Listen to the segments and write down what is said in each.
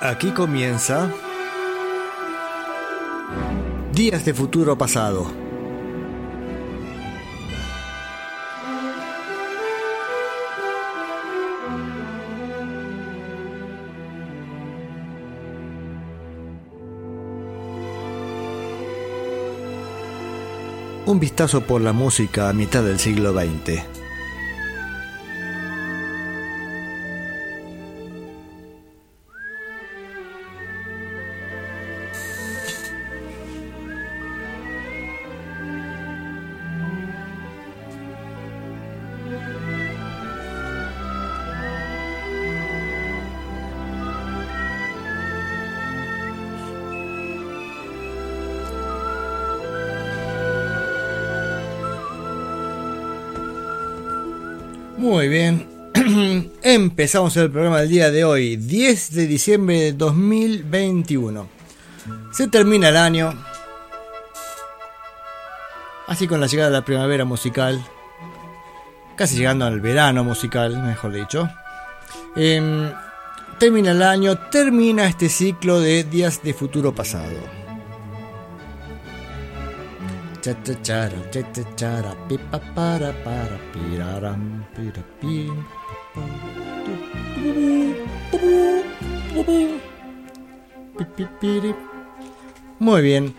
Aquí comienza Días de Futuro Pasado. Un vistazo por la música a mitad del siglo XX. Muy bien. Empezamos el programa del día de hoy, 10 de diciembre de 2021. Se termina el año. Así con la llegada de la primavera musical. Casi llegando al verano musical, mejor dicho. Em, termina el año, termina este ciclo de días de futuro pasado. Muy bien.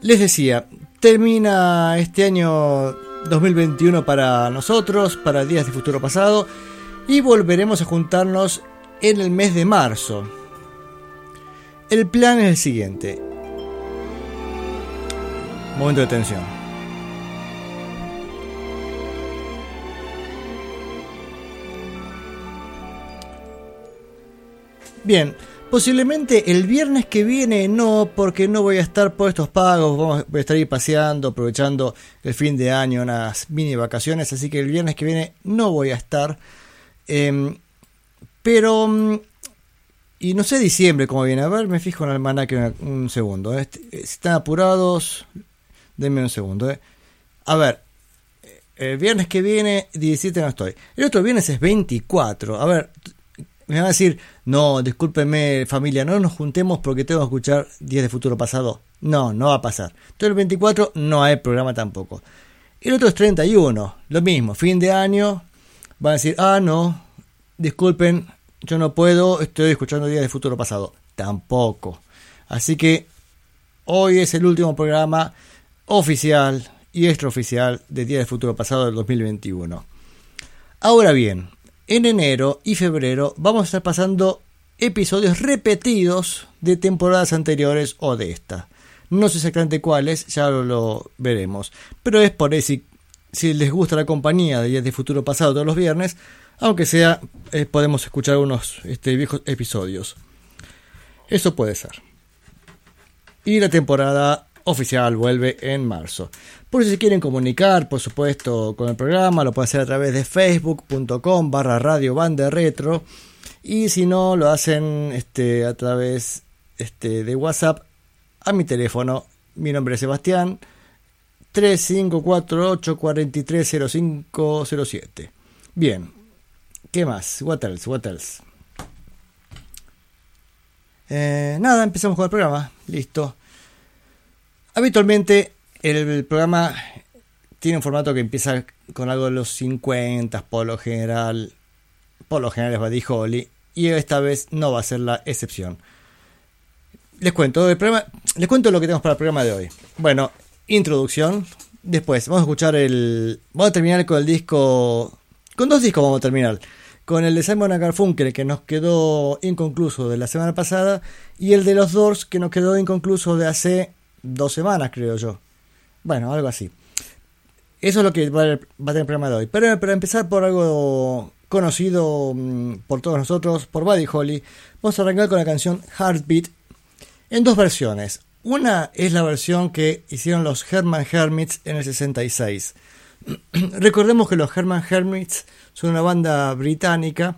Les decía, termina este año 2021 para nosotros, para Días de Futuro Pasado, y volveremos a juntarnos en el mes de marzo. El plan es el siguiente. Momento de tensión. Bien, posiblemente el viernes que viene no, porque no voy a estar por estos pagos, vamos, voy a estar ahí paseando, aprovechando el fin de año, unas mini vacaciones, así que el viernes que viene no voy a estar. Em, pero, mm, y no sé diciembre cómo viene, a ver, me fijo en el almanaque un segundo. Si están apurados, Denme un segundo. Eh. A ver, el viernes que viene, 17 no estoy. El otro viernes es 24. A ver, me van a decir, no, discúlpenme familia, no nos juntemos porque tengo que escuchar 10 de futuro pasado. No, no va a pasar. Entonces el 24 no hay programa tampoco. El otro es 31, lo mismo, fin de año. Van a decir, ah, no, disculpen, yo no puedo, estoy escuchando 10 de futuro pasado. Tampoco. Así que hoy es el último programa oficial y extraoficial de Día del Futuro Pasado del 2021. Ahora bien, en enero y febrero vamos a estar pasando episodios repetidos de temporadas anteriores o de esta. No sé exactamente cuáles, ya lo, veremos. Pero es por eso, si, les gusta la compañía de Días de Futuro Pasado todos los viernes, aunque sea, eh, podemos escuchar unos este, viejos episodios. Eso puede ser. Y la temporada oficial vuelve en marzo. Por si se quieren comunicar, por supuesto, con el programa, lo pueden hacer a través de facebook.com barra radio banda retro. Y si no, lo hacen este, a través este, de WhatsApp a mi teléfono. Mi nombre es Sebastián. 3548 430507. Bien. ¿Qué más? What else? What else? Eh, nada, empezamos con el programa. Listo. Habitualmente el, programa tiene un formato que empieza con algo de los 50 por lo general. Por lo general es Buddy Holly. Y esta vez no va a ser la excepción. Les cuento, el programa, les cuento lo que tenemos para el programa de hoy. Bueno, introducción. Después vamos a escuchar el... Vamos a terminar con el disco... Con dos discos vamos a terminar. Con el de Simon Garfunkel que nos quedó inconcluso de la semana pasada. Y el de los Doors que nos quedó inconcluso de hace dos semanas, creo yo. Bueno, algo así. Eso es lo que va a, tener el programa de hoy. Pero para empezar por algo conocido mm, por todos nosotros, por Buddy Holly, vamos a arrancar con la canción Heartbeat en dos versiones. Una es la versión que hicieron los Herman Hermits en el 66. Recordemos que los Herman Hermits son una banda británica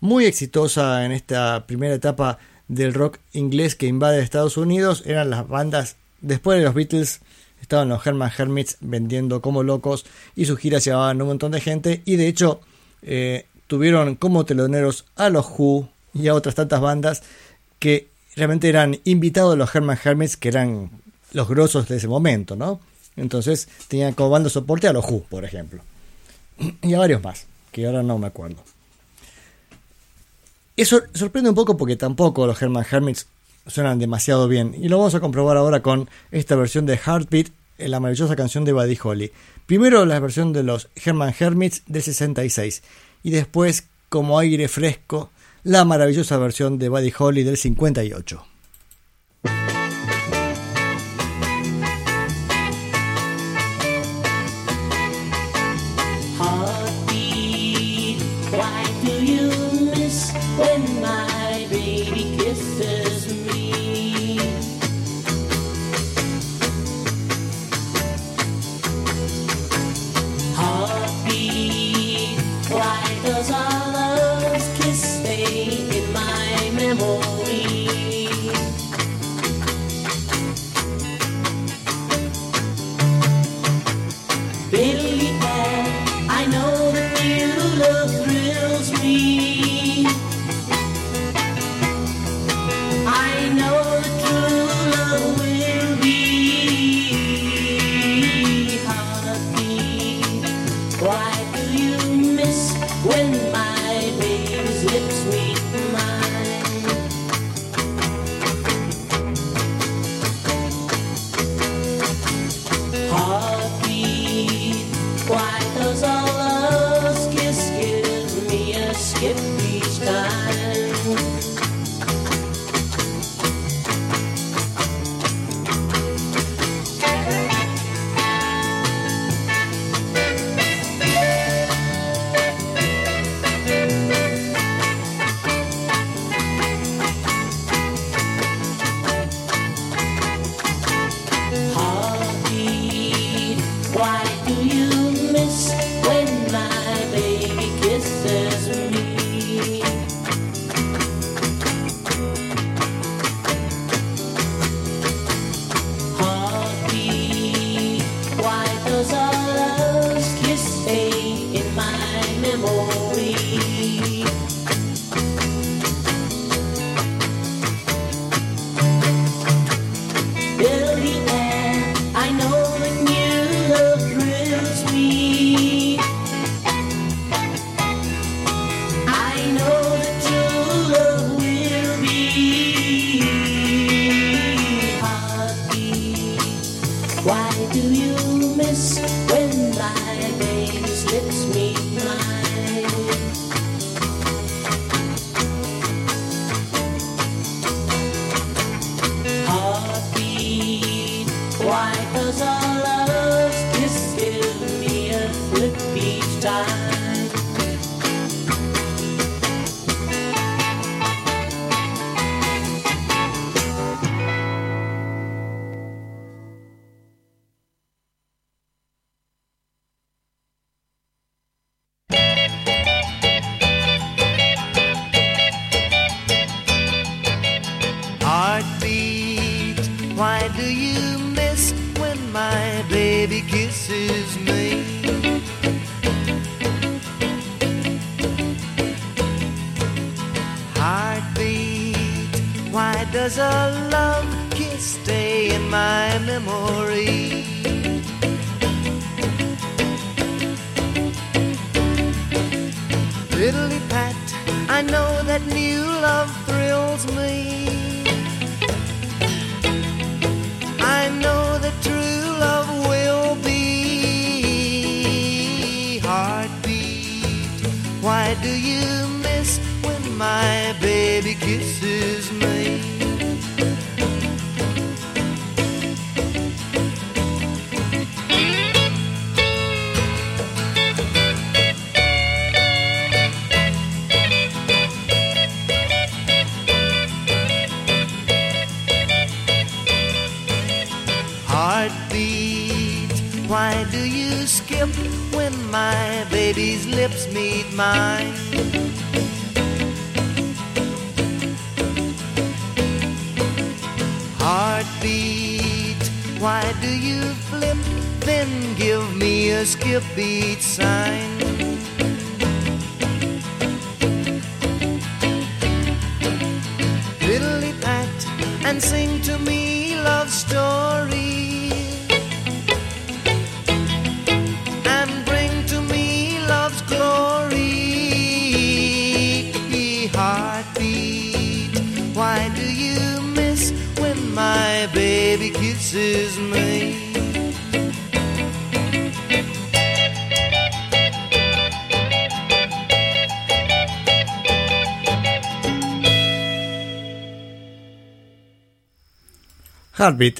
muy exitosa en esta primera etapa del rock inglés que invade Estados Unidos. Eran las bandas Después de los Beatles estaban los Herman Hermits vendiendo como locos y sus giras llevaban un montón de gente y de hecho eh, tuvieron como teloneros a los Who y a otras tantas bandas que realmente eran invitados los Herman Hermits, que eran los grosos de ese momento, ¿no? Entonces tenían como banda soporte a los Who, por ejemplo. Y a varios más, que ahora no me acuerdo. Eso sorprende un poco porque tampoco los Herman Hermits suenan demasiado bien. Y lo vamos a comprobar ahora con esta versión de Heartbeat, la maravillosa canción de Buddy Holly. Primero la versión de los Herman Hermits de 66 y después, como aire fresco, la maravillosa versión de Buddy Holly del 58.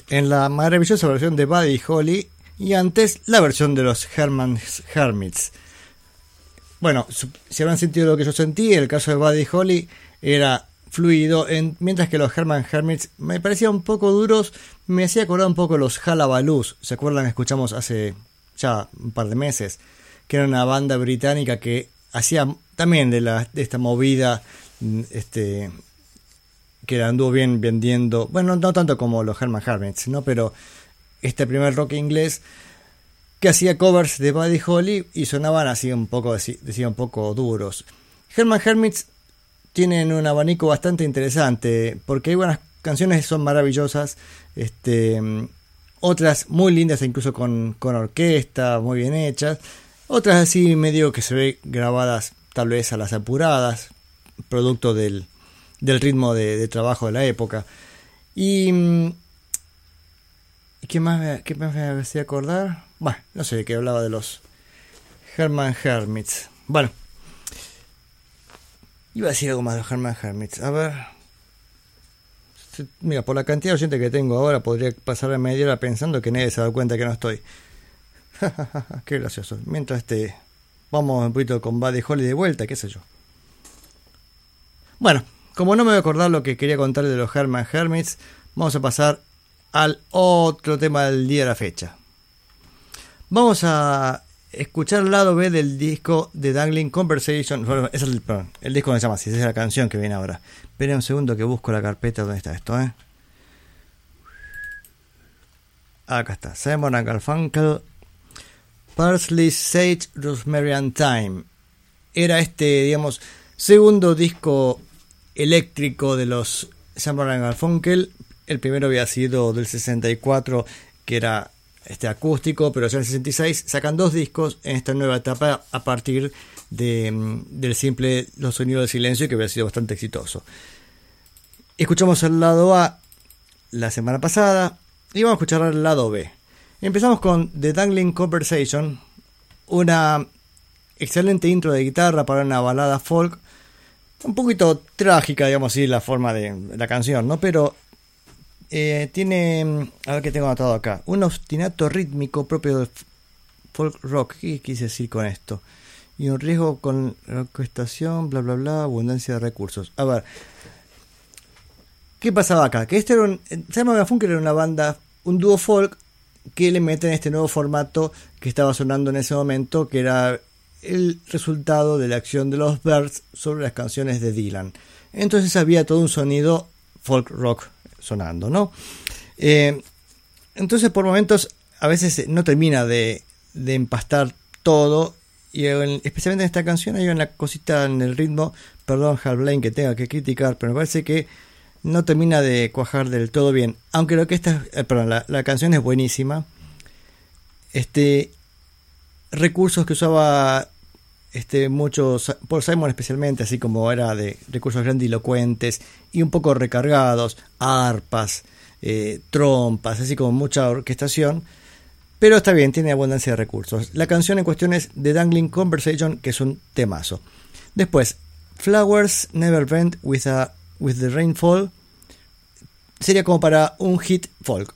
En la maravillosa versión de Buddy Holly y antes la versión de los Herman Hermits. Bueno, si habrán sentido lo que yo sentí, el caso de Buddy Holly era fluido, en, mientras que los Herman Hermits me parecían un poco duros, me hacía acordar un poco los Halabalus, ¿se acuerdan? Escuchamos hace ya un par de meses, que era una banda británica que hacía también de, la, de esta movida este, que anduvo bien vendiendo, bueno, no tanto como los Herman Hermits, ¿no? Pero este primer rock inglés que hacía covers de Buddy Holly y sonaban así un poco, decía un poco duros. Herman Hermits tienen un abanico bastante interesante porque hay buenas canciones que son maravillosas, este, otras muy lindas incluso con, con orquesta, muy bien hechas, otras así medio que se ve grabadas tal vez a las apuradas, producto del, del ritmo de, trabajo de la época. Y. Mm, ¿Qué más, qué más me hacía acordar? Bueno, no sé, que hablaba de los Herman Hermits. Bueno, iba a decir algo más de los Herman Hermits. A ver. Mira, por la cantidad de oyentes que tengo ahora, podría pasar a media hora pensando que nadie se da cuenta que no estoy. Qué gracioso. Mientras este. Vamos un poquito con Buddy Holly de vuelta, qué sé yo. Bueno, como no me voy a acordar lo que quería contar de los Herman Hermits, vamos a pasar al otro tema del día de la fecha. Vamos a escuchar el lado B del disco de Dangling Conversation. es el, el disco se llama así, es la canción que viene ahora. Esperen un segundo que busco la carpeta donde está esto, ¿eh? Acá está. Simon and Garfunkel. Parsley, Sage, Rosemary and Time. Era este, digamos, segundo disco eléctrico de los Simon Garfunkel. El primero había sido del 64, que era este acústico, pero ya en el 66 sacan dos discos en esta nueva etapa a partir de, mm, del simple Los Sonidos del Silencio, que había sido bastante exitoso. Escuchamos el lado A la semana pasada y vamos a escuchar el lado B. Empezamos con The Dangling Conversation, una excelente intro de guitarra para una balada folk un poquito trágica, digamos así, la forma de la canción, ¿no? Pero eh, tiene, a ver qué tengo anotado acá, un obstinato rítmico propio del folk rock. ¿Qué quise decir con esto? Y un riesgo con la orquestación, bla, bla, bla, abundancia de recursos. A ver, ¿qué pasaba acá? Que este era un, Simon Garfunkel era una banda, un dúo folk que le meten este nuevo formato que estaba sonando en ese momento, que era el resultado de la acción de los Birds sobre las canciones de Dylan. Entonces había todo un sonido folk rock sonando, ¿no? Eh, entonces por momentos a veces no termina de, empastar todo y especialmente en esta canción hay una cosita en el ritmo, perdón Hal Blaine que tenga que criticar, pero me parece que no termina de cuajar del todo bien. Aunque lo que esta, eh, perdón, la, la, canción es buenísima. Este, recursos que usaba este, muchos, por Simon especialmente, así como era de recursos grandilocuentes y un poco recargados, arpas, eh, trompas, así como mucha orquestación. Pero está bien, tiene abundancia de recursos. La canción en cuestión es The Dangling Conversation, que es un temazo. Después, Flowers Never Bend with, with the Rainfall. Sería como para un hit folk.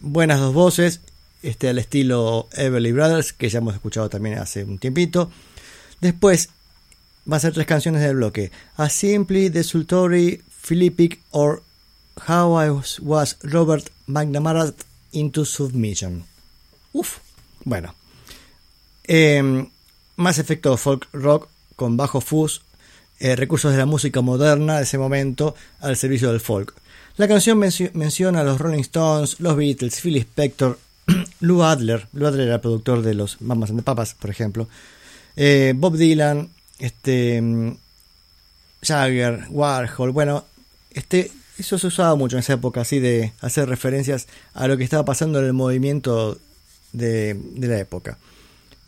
Buenas dos voces, este, al estilo Everly Brothers, que ya hemos escuchado también hace un tiempito. Después va a ser tres canciones del bloque. A Simply, Desultory, Philippic or How I Was Robert McNamara into Submission. Uf, bueno. Em, más efecto folk rock con bajo fuzz, eh, recursos de la música moderna de ese momento al servicio del folk. La canción menciona a los Rolling Stones, los Beatles, Phil Spector, Lou Adler. Lou Adler era productor de los Mamas and the Papas, por ejemplo. Eh, Bob Dylan, este, mm, Jagger, Warhol, bueno, este, eso se usaba mucho en esa época, así de hacer referencias a lo que estaba pasando en el movimiento de, la época.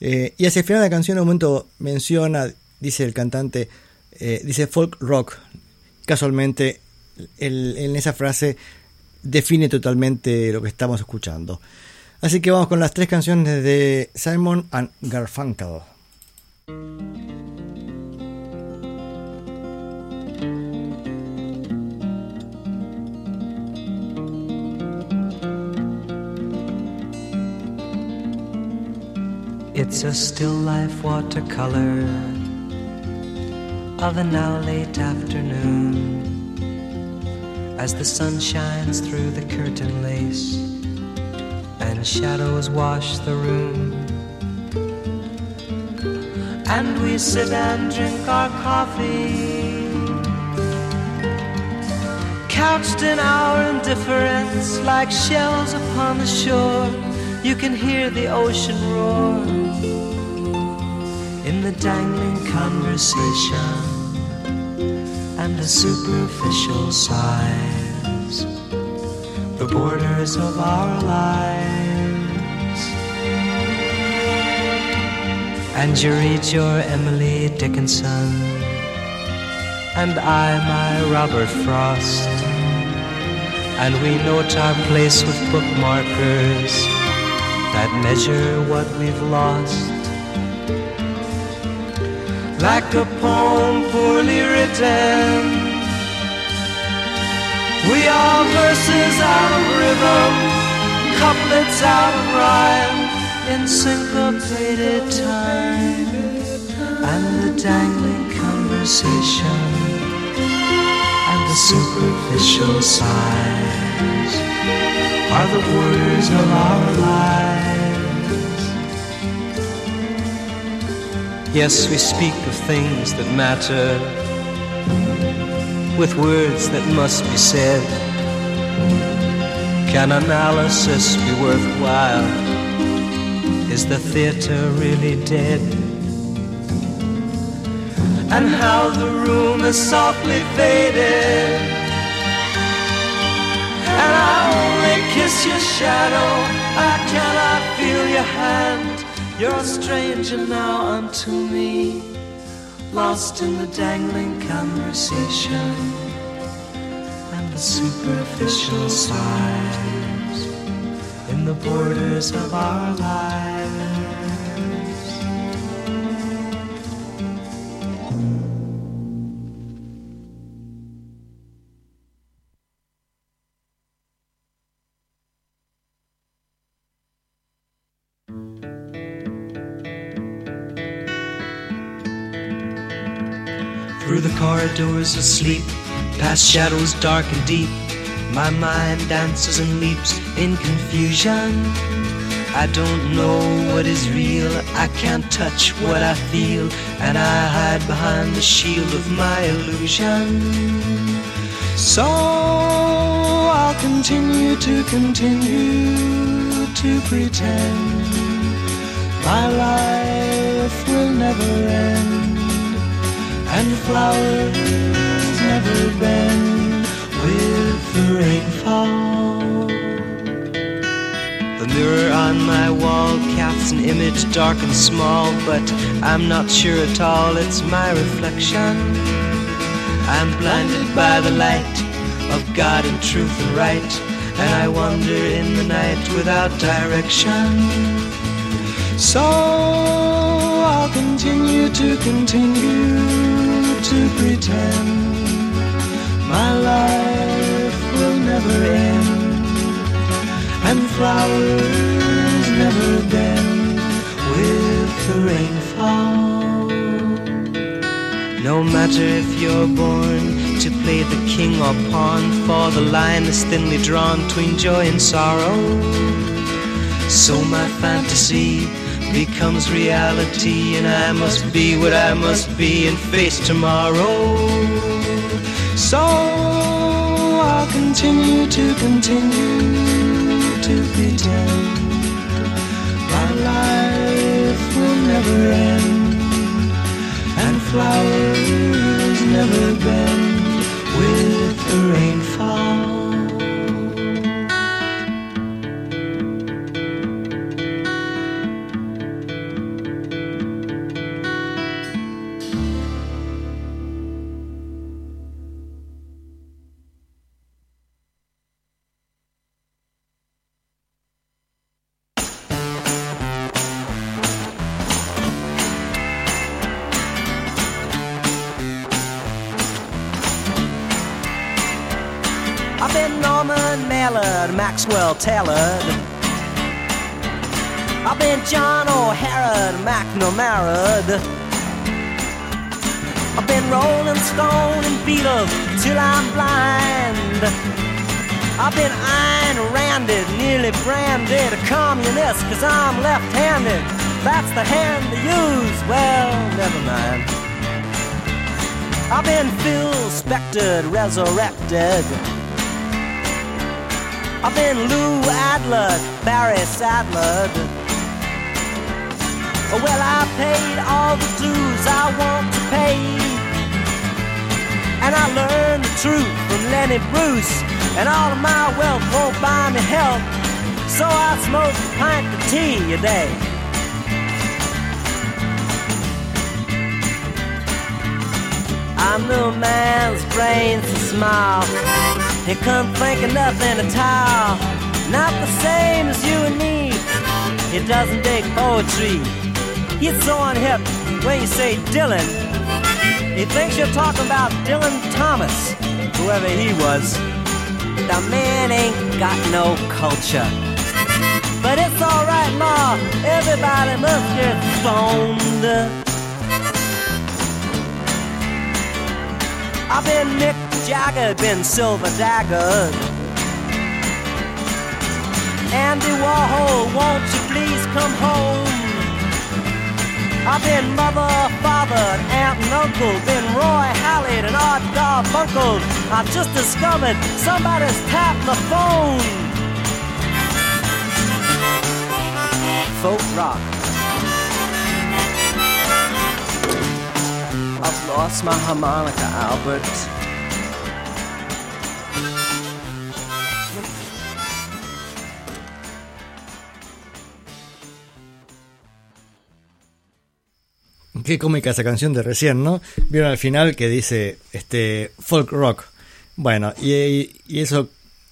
Eh, y hacia el final de la canción, un momento menciona, dice el cantante, eh, dice folk rock. Casualmente, en esa frase define totalmente lo que estamos escuchando. Así que vamos con las tres canciones de Simon and Garfunkel. It's a still life watercolor of a now late afternoon as the sun shines through the curtain lace and shadows wash the room. And we sit and drink our coffee, couched in our indifference like shells upon the shore. You can hear the ocean roar in the dangling conversation and the superficial sighs, the borders of our lives. And you read your Emily Dickinson, and I my Robert Frost, and we note our place with bookmarkers that measure what we've lost. Like a poem poorly written, we are verses out of rhythm, couplets out of rhyme, in syncopated time, and the dangling conversation, and the superficial sighs are the borders of our lives. Yes, we speak of things that matter with words that must be said. Can analysis be worthwhile? Is the theater really dead? And how the room is softly faded. And I only kiss your shadow. I cannot feel your hand. You're a stranger now unto me, lost in the dangling conversation and the superficial sighs in the borders of our lives. Of sleep, past shadows dark and deep, my mind dances and leaps in confusion. I don't know what is real, I can't touch what I feel, and I hide behind the shield of my illusion. So I'll continue to continue to pretend. My life will never end and flowers never bend with the rainfall. The mirror on my wall casts an image dark and small, but I'm not sure at all it's my reflection. I'm blinded by the light of God and truth and right, and I wander in the night without direction. So I'll continue to continue to pretend my life will never end and flowers never bend with the rainfall. No matter if you're born to play the king or pawn, for the line is thinly drawn between joy and sorrow. So my fantasy becomes reality, and I must be what I must be and face tomorrow. So I'll continue to continue to pretend my life will never end, and flowers never bend with the rainfall. Maxwell Taylor. I've been John O'Hara, McNamara. I've been Rolling Stone and Beatles till I'm blind. I've been Ayn Randed, nearly branded a communist, cause I'm left handed. That's the hand to use. Well, never mind. I've been Phil Spectored, resurrected. I've been Lou Adler, Barry Sadler. Well, I paid all the dues I want to pay. And I learned the truth from Lenny Bruce. And all of my wealth won't buy me help. So I smoke a pint of tea a day. I'm no man's brains to smile. He couldn't think of nothing at all, Not the same as you and me. He doesn't dig poetry. He's so unhip when you say Dylan. He thinks you're talking about Dylan Thomas, whoever he was. The man ain't got no culture. But it's alright, Ma. Everybody must get stoned. I've been Mick Jagger, been Silver Dagger. Andy Warhol, won't you please come home? I've been mother, father, aunt and uncle, been Roy Hallett and Art Garfunkel. I've just discovered somebody's tapped the phone. Folk rock. I've lost my harmonica, Albert. Qué cómica esa canción de recién, ¿no? Vieron al final que dice este folk rock. Bueno, y, y eso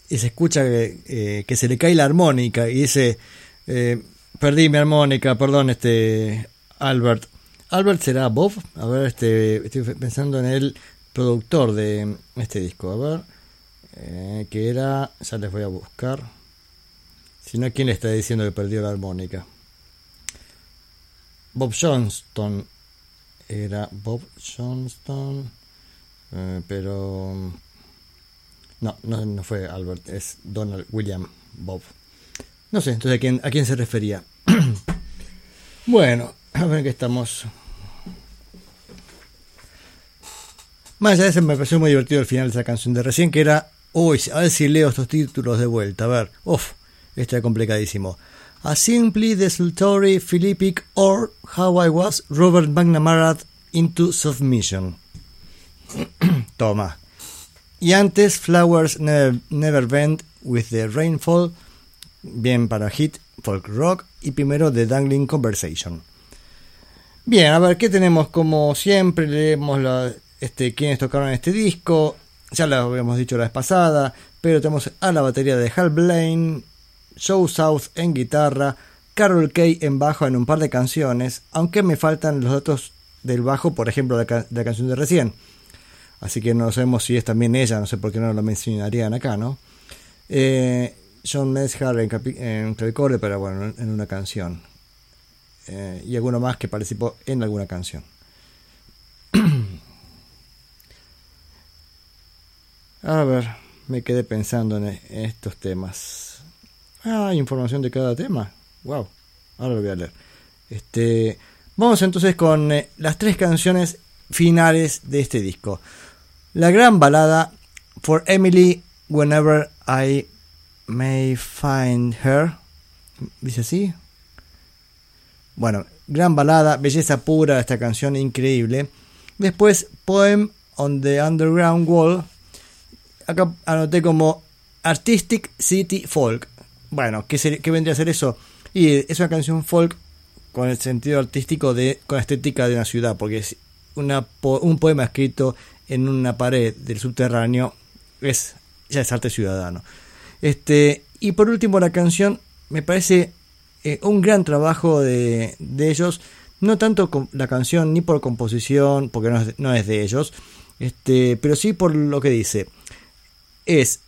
y se escucha que, eh, que se le cae la armónica y dice eh, perdí mi armónica, perdón, este Albert. Albert será Bob. A ver, este estoy pensando en el productor de este disco. A ver, eh, que era, ya les voy a buscar. Si no, ¿quién le está diciendo que perdió la armónica? Bob Johnston era Bob Johnston, eh, pero no, no, no fue Albert, es Donald William Bob. No sé, entonces a quién, a quién se refería. bueno, a ver que estamos. Más allá de eso, me pareció muy divertido el final de esa canción de recién, que era, uy, a ver si leo estos títulos de vuelta, a ver, uff, esto es complicadísimo. A Simply Desultory Philippic or How I Was Robert McNamara into Submission. Toma. Y antes Flowers Never, Never Bend with the Rainfall, bien para hit, folk rock, y primero The Dangling Conversation. Bien, a ver, ¿qué tenemos? Como siempre, leemos la, este, quiénes tocaron este disco. Ya lo habíamos dicho la vez pasada, pero tenemos a la batería de Hal Blaine, Joe South en guitarra, Carol Kay en bajo en un par de canciones, aunque me faltan los datos del bajo, por ejemplo, de, ca de la canción de recién. Así que no sabemos si es también ella, no sé por qué no lo mencionarían acá, ¿no? Eh, John Meshar en, en pero bueno, en una canción. Eh, y alguno más que participó en alguna canción. A ver, me quedé pensando en estos temas. Ah, información de cada tema. Wow, ahora lo voy a leer. Este, vamos entonces con eh, las tres canciones finales de este disco. La gran balada For Emily Whenever I May Find Her. ¿Dice así? Bueno, gran balada, belleza pura esta canción, increíble. Después, Poem on the Underground Wall. Acá anoté como Artistic City Folk. Bueno, ¿qué, qué vendría a ser eso? Y es una canción folk con el sentido artístico de con la estética de una ciudad, porque es una, un poema escrito en una pared del subterráneo es ya es arte ciudadano. Este, y por último la canción me parece eh, un gran trabajo de, de, ellos, no tanto con la canción ni por composición, porque no es, no es de ellos, este, pero sí por lo que dice. Es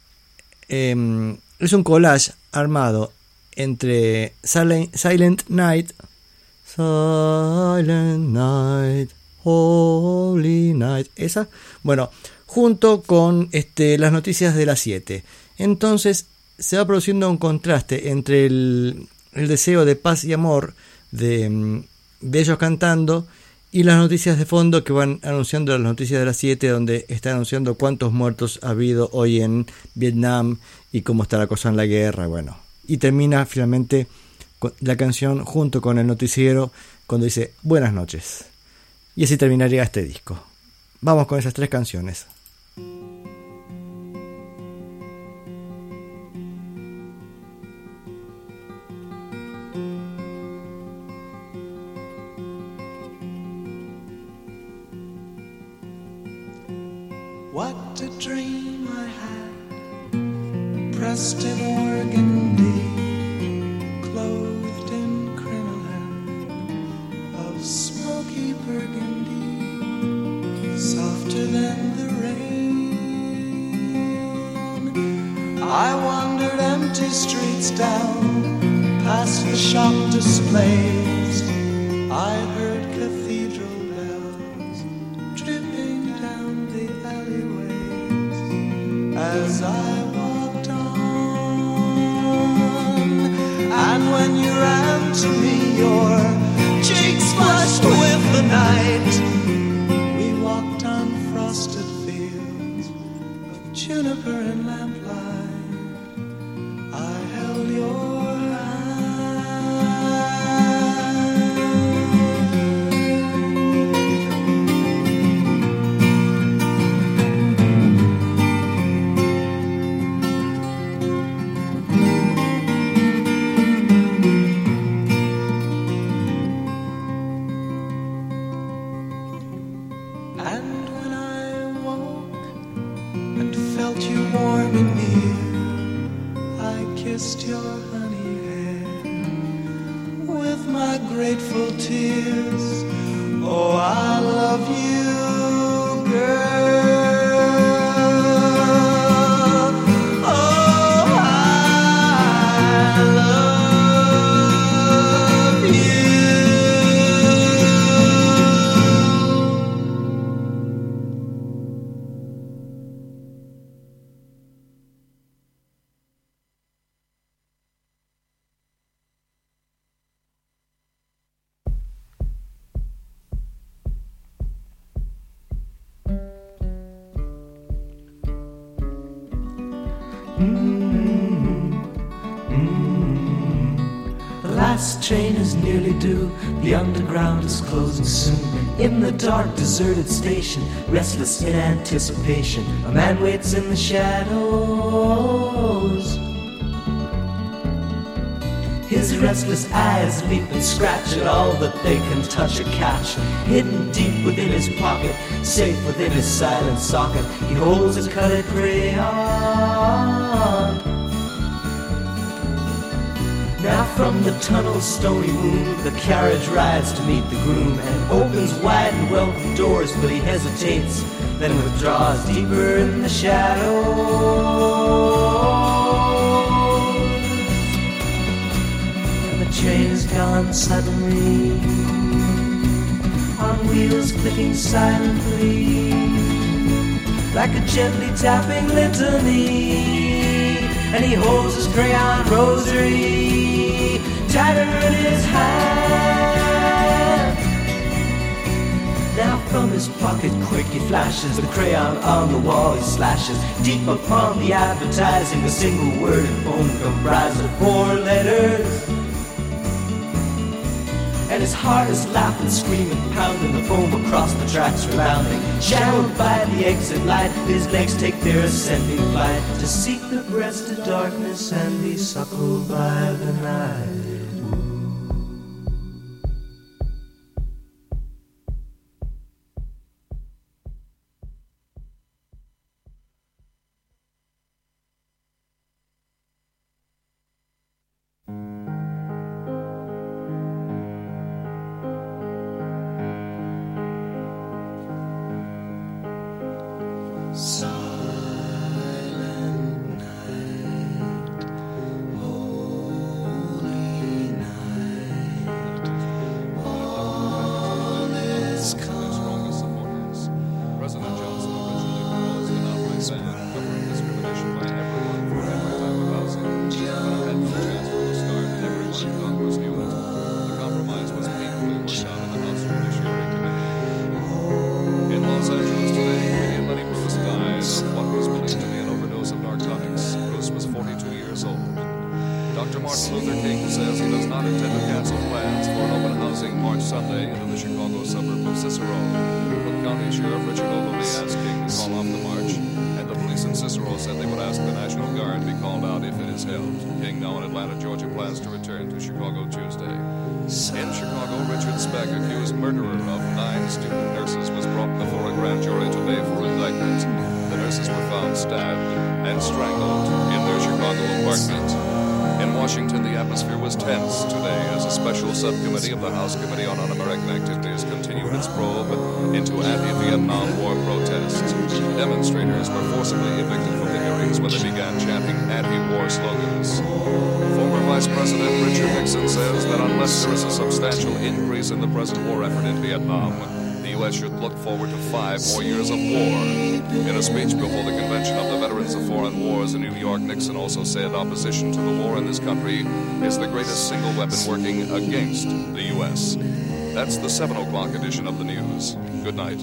eh, es un collage armado entre Silent, Night, Silent Night, Holy Night, esa, bueno, junto con este, las noticias de las 7. Entonces se va produciendo un contraste entre el, el deseo de paz y amor de, mm, de ellos cantando y las noticias de fondo que van anunciando las noticias de las 7 donde está anunciando cuántos muertos ha habido hoy en Vietnam y cómo está la cosa en la guerra, bueno. Y termina finalmente la canción junto con el noticiero cuando dice buenas noches. Y así terminaría este disco. Vamos con esas tres canciones. Had, pressed in organdy, clothed in crinoline of smoky burgundy, softer than the rain. I wandered empty streets down, past the shop displays. I heard cathedral bells dripping down the alleyways as I when you ran to me, your cheeks flushed with the night. We walked on frosted fields of juniper and lamplight. I held your In the dark, deserted station, restless in anticipation, a man waits in the shadows. His restless eyes leap and scratch at all that they can touch or catch. Hidden deep within his pocket, safe within his silent socket, he holds a colored crayon. Now from the tunnel's stony womb, the carriage rides to meet the groom and opens wide and welcome doors, but he hesitates, then withdraws deeper in the shadows. And the train is gone suddenly, on wheels clicking silently, like a gently tapping litany and he holds his crayon rosary tighter in his hand. Now from his pocket quick he flashes the crayon on the wall he slashes deep upon the advertising a single word poem comprised of four letters. And his heart is laughing, screaming, pounding the foam across the tracks resounding. Shadowed by the exit light, his legs take their ascending flight to seek the breast of darkness and be suckled by the night. And strangled in their Chicago apartment. In Washington, the atmosphere was tense today as a special subcommittee of the House Committee on Un-American Activities continued its probe into anti-Vietnam War protests. Demonstrators were forcibly evicted from the hearings when they began chanting anti-war slogans. Former Vice President Richard Nixon says that unless there is a substantial increase in the present war effort in Vietnam, the U.S. should look forward to five more years of war. In a speech before the Convention of the Veterans of Foreign Wars in New York, Nixon also said opposition to the war in this country is the greatest single weapon working against the U.S. That's the 7 o'clock edition of the news. Good night.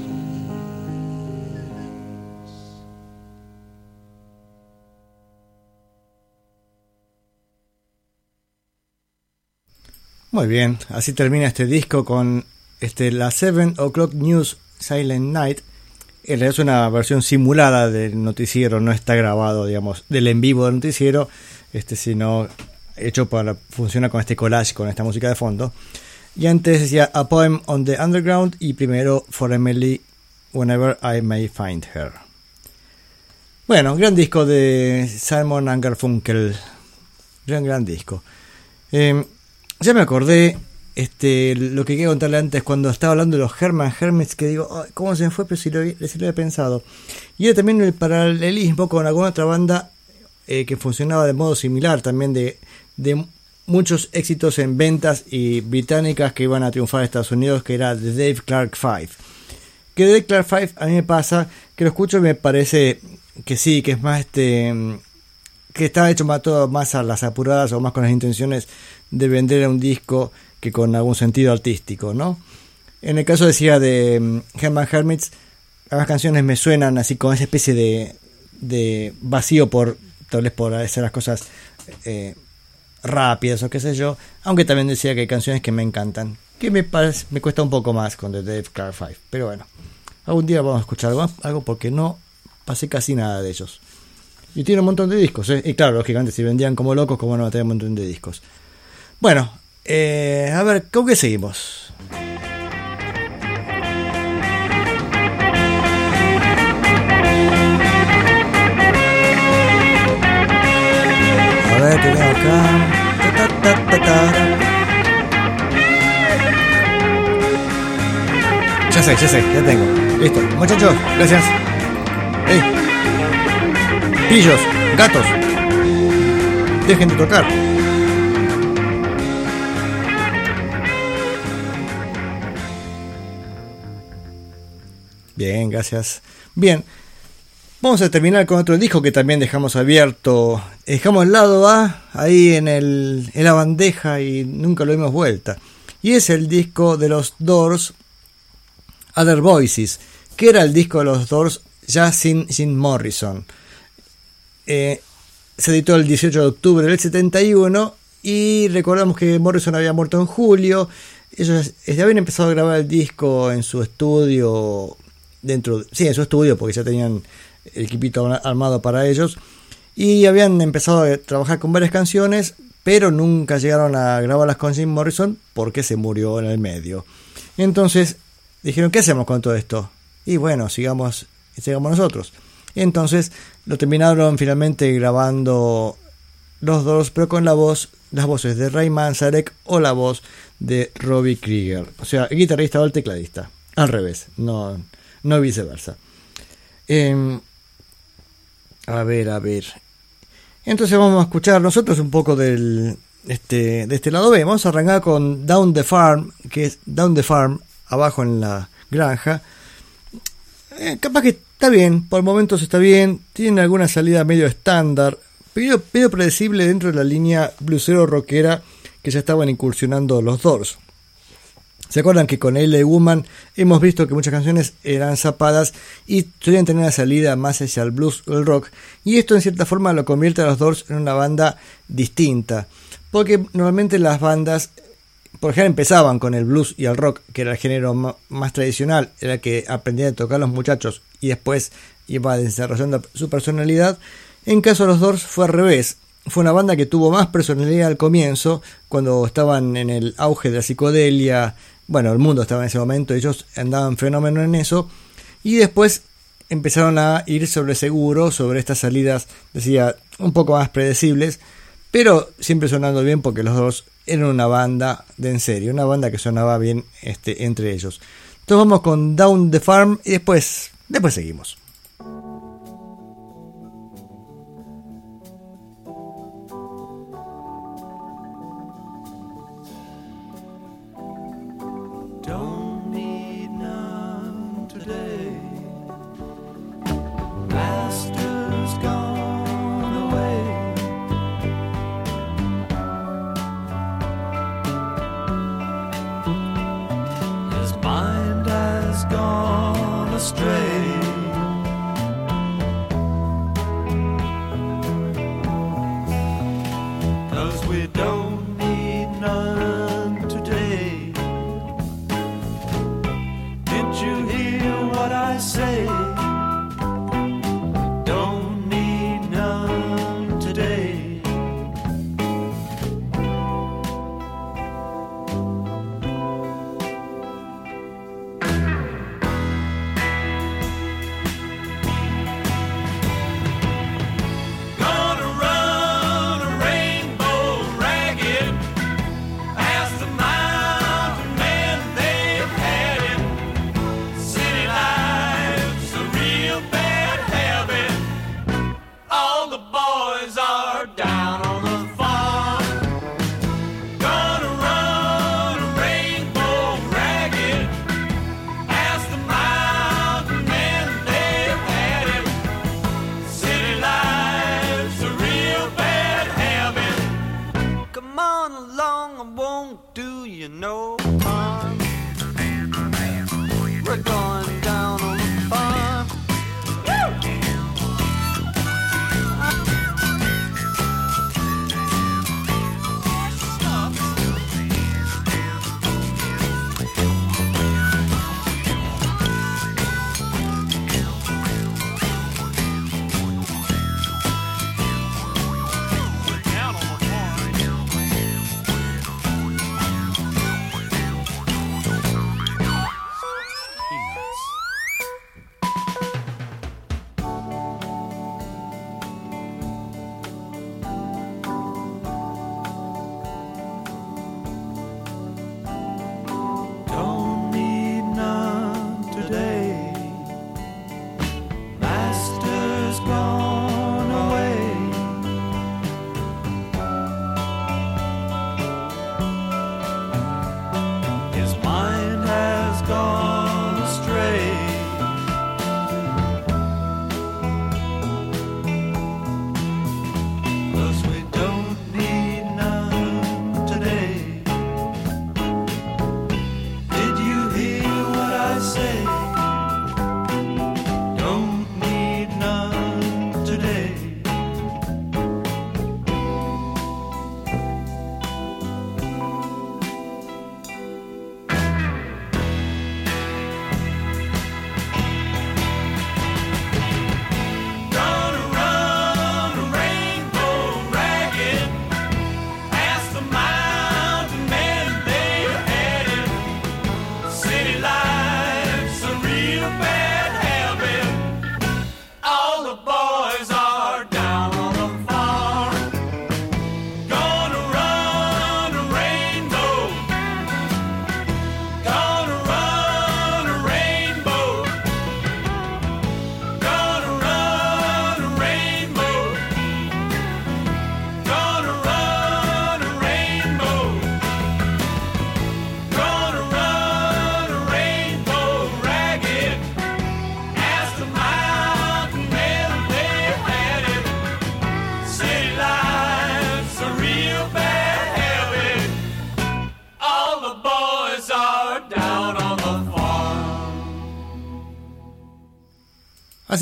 Muy bien, así termina este disco con este, la 7 O'Clock News Silent Night. En realidad es una versión simulada del noticiero, no está grabado, digamos, del en vivo del noticiero, este, sino hecho para funciona con este collage, con esta música de fondo. Y antes decía A Poem on the Underground y primero For Emily Whenever I May Find Her. Bueno, gran disco de Simon Garfunkel. Gran, gran disco. Eh, ya me acordé este, lo que quería contarle antes cuando estaba hablando de los Herman Hermits, que digo, "Ay, ¿cómo se me fue? Pero si lo, si había pensado. Y era también el paralelismo con alguna otra banda eh, que funcionaba de modo similar, también de, de muchos éxitos en ventas y británicas que iban a triunfar en Estados Unidos, que era The Dave Clark Five. Que Dave Clark Five a mí me pasa, que lo escucho y me parece que sí, que es más este que está hecho más todo más a las apuradas o más con las intenciones de vender un disco que con algún sentido artístico, ¿no? En el caso decía de mm, Herman Hermits, las canciones me suenan así con esa especie de, de vacío por tal vez por hacer las cosas eh, rápidas o qué sé yo, aunque también decía que hay canciones que me encantan, que me parece, me cuesta un poco más con The Dave Clark Five, pero bueno, algún día vamos a escuchar algo, algo porque no pasé casi nada de ellos. Y tiene un montón de discos, ¿eh? y claro, lógicamente si vendían como locos, como no tener un montón de discos. Bueno, eh, a ver, ¿con qué seguimos? A ver, ¿qué tengo acá? Ya sé, ya sé, ya tengo. Listo. Muchachos, gracias. Ey. Pillos, gatos. Dejen de tocar. Bien, gracias. Bien, vamos a terminar con otro disco que también dejamos abierto. Dejamos el lado A ahí en, el, en la bandeja y nunca lo dimos vuelta. Y es el disco de los Doors, Other Voices, que era el disco de los Doors ya sin, sin Morrison. Eh, se editó el 18 de octubre del 71 y recordamos que Morrison había muerto en julio. Ellos habían empezado a grabar el disco en su estudio dentro, sí, en su estudio, porque ya tenían el equipito armado para ellos. Y habían empezado a trabajar con varias canciones, pero nunca llegaron a grabarlas con Jim Morrison porque se murió en el medio. Entonces dijeron, ¿qué hacemos con todo esto? Y bueno, sigamos, sigamos nosotros. Entonces lo terminaron finalmente grabando los dos, pero con la voz, las voces de Ray Manzarek o la voz de Robbie Krieger. O sea, el guitarrista o el tecladista. Al revés, no, no viceversa. Eh, a ver, a ver. Entonces vamos a escuchar nosotros un poco del, este, de este lado B. Vamos a arrancar con Down the Farm, que es Down the Farm, abajo en la granja. Eh, capaz que está bien, por momentos está bien, tiene alguna salida medio estándar, pero predecible dentro de la línea blusero rockera que ya estaban incursionando los Doors. ¿Se acuerdan que con L.A. Woman hemos visto que muchas canciones eran zapadas y solían tener una salida más hacia el blues o el rock? Y esto en cierta forma lo convierte a los Doors en una banda distinta. Porque normalmente las bandas por ejemplo empezaban con el blues y el rock, que era el género más tradicional, era el que aprendían a tocar los muchachos y después iba desarrollando su personalidad. En caso de los Doors fue al revés. Fue una banda que tuvo más personalidad al comienzo, cuando estaban en el auge de la psicodelia. Bueno, el mundo estaba en ese momento, ellos andaban fenómeno en eso. Y después empezaron a ir sobre seguro, sobre estas salidas, decía, un poco más predecibles, pero siempre sonando bien porque los dos eran una banda de en serio, una banda que sonaba bien este, entre ellos. Entonces vamos con Down the Farm y después, después seguimos. Astray.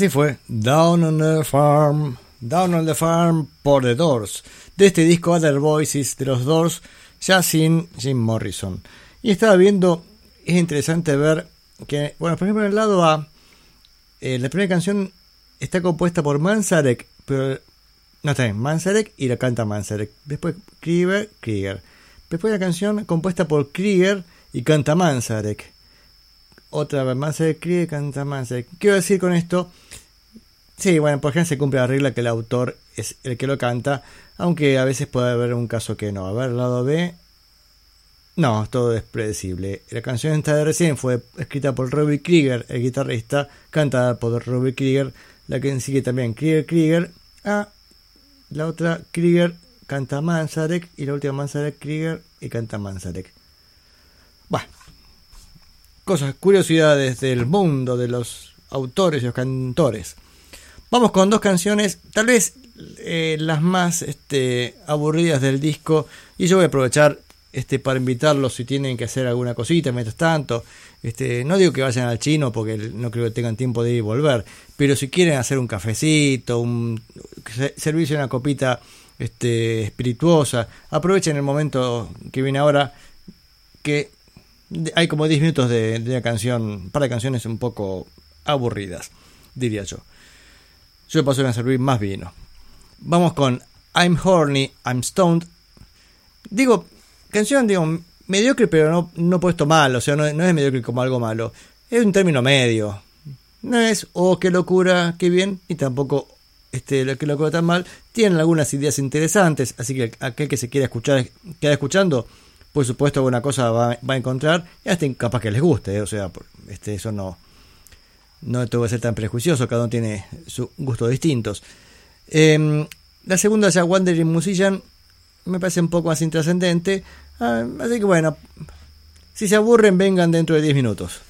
Así fue, Down on the Farm, Down on the Farm por The Doors, de este disco Other Voices de los Doors, ya sin Jim Morrison. Y estaba viendo, es interesante ver que, bueno, por ejemplo, en el lado A, eh, la primera canción está compuesta por Manzarek, pero no está bien, Manzarek y la canta Manzarek. Después Krieger, Krieger. Después la canción compuesta por Krieger y canta Manzarek. Otra vez Manzarek, Krieger, canta Manzarek. ¿Qué quiero decir con esto? Sí, bueno, por ejemplo se cumple la regla que el autor es el que lo canta, aunque a veces puede haber un caso que no. A ver, lado B. No, todo es predecible. La canción esta de recién fue escrita por Robbie Krieger, el guitarrista, cantada por Robbie Krieger, la que sigue también Krieger Krieger. Ah, la otra Krieger canta Manzarek y la última Manzarek Krieger y canta Manzarek. Cosas, curiosidades del mundo de los autores y los cantores. Vamos con dos canciones, tal vez eh, las más este, aburridas del disco. Y yo voy a aprovechar este, para invitarlos si tienen que hacer alguna cosita mientras tanto. Este, no digo que vayan al chino porque no creo que tengan tiempo de ir y volver. Pero si quieren hacer un cafecito, un servicio una copita este, espirituosa, aprovechen el momento que viene ahora que hay como 10 minutos de, de una canción, para canciones un poco aburridas, diría yo. Yo paso a servir más vino. Vamos con I'm Horny, I'm Stoned. Digo, canción, digo, mediocre, pero no, no puesto mal. O sea, no, no es mediocre como algo malo. Es un término medio. No es, oh, qué locura, qué bien, y tampoco este, lo que locura tan mal. Tienen algunas ideas interesantes, así que aquel que se quiera escuchar, queda escuchando, por supuesto alguna cosa va, a encontrar, y hasta capaz que les guste, ¿eh? o sea, este, eso no, no tengo que ser tan prejuicioso, cada uno tiene sus gustos distintos. Eh, la segunda ya Wandering Musician me parece un poco más intrascendente, ah, así que bueno, si se aburren vengan dentro de 10 minutos.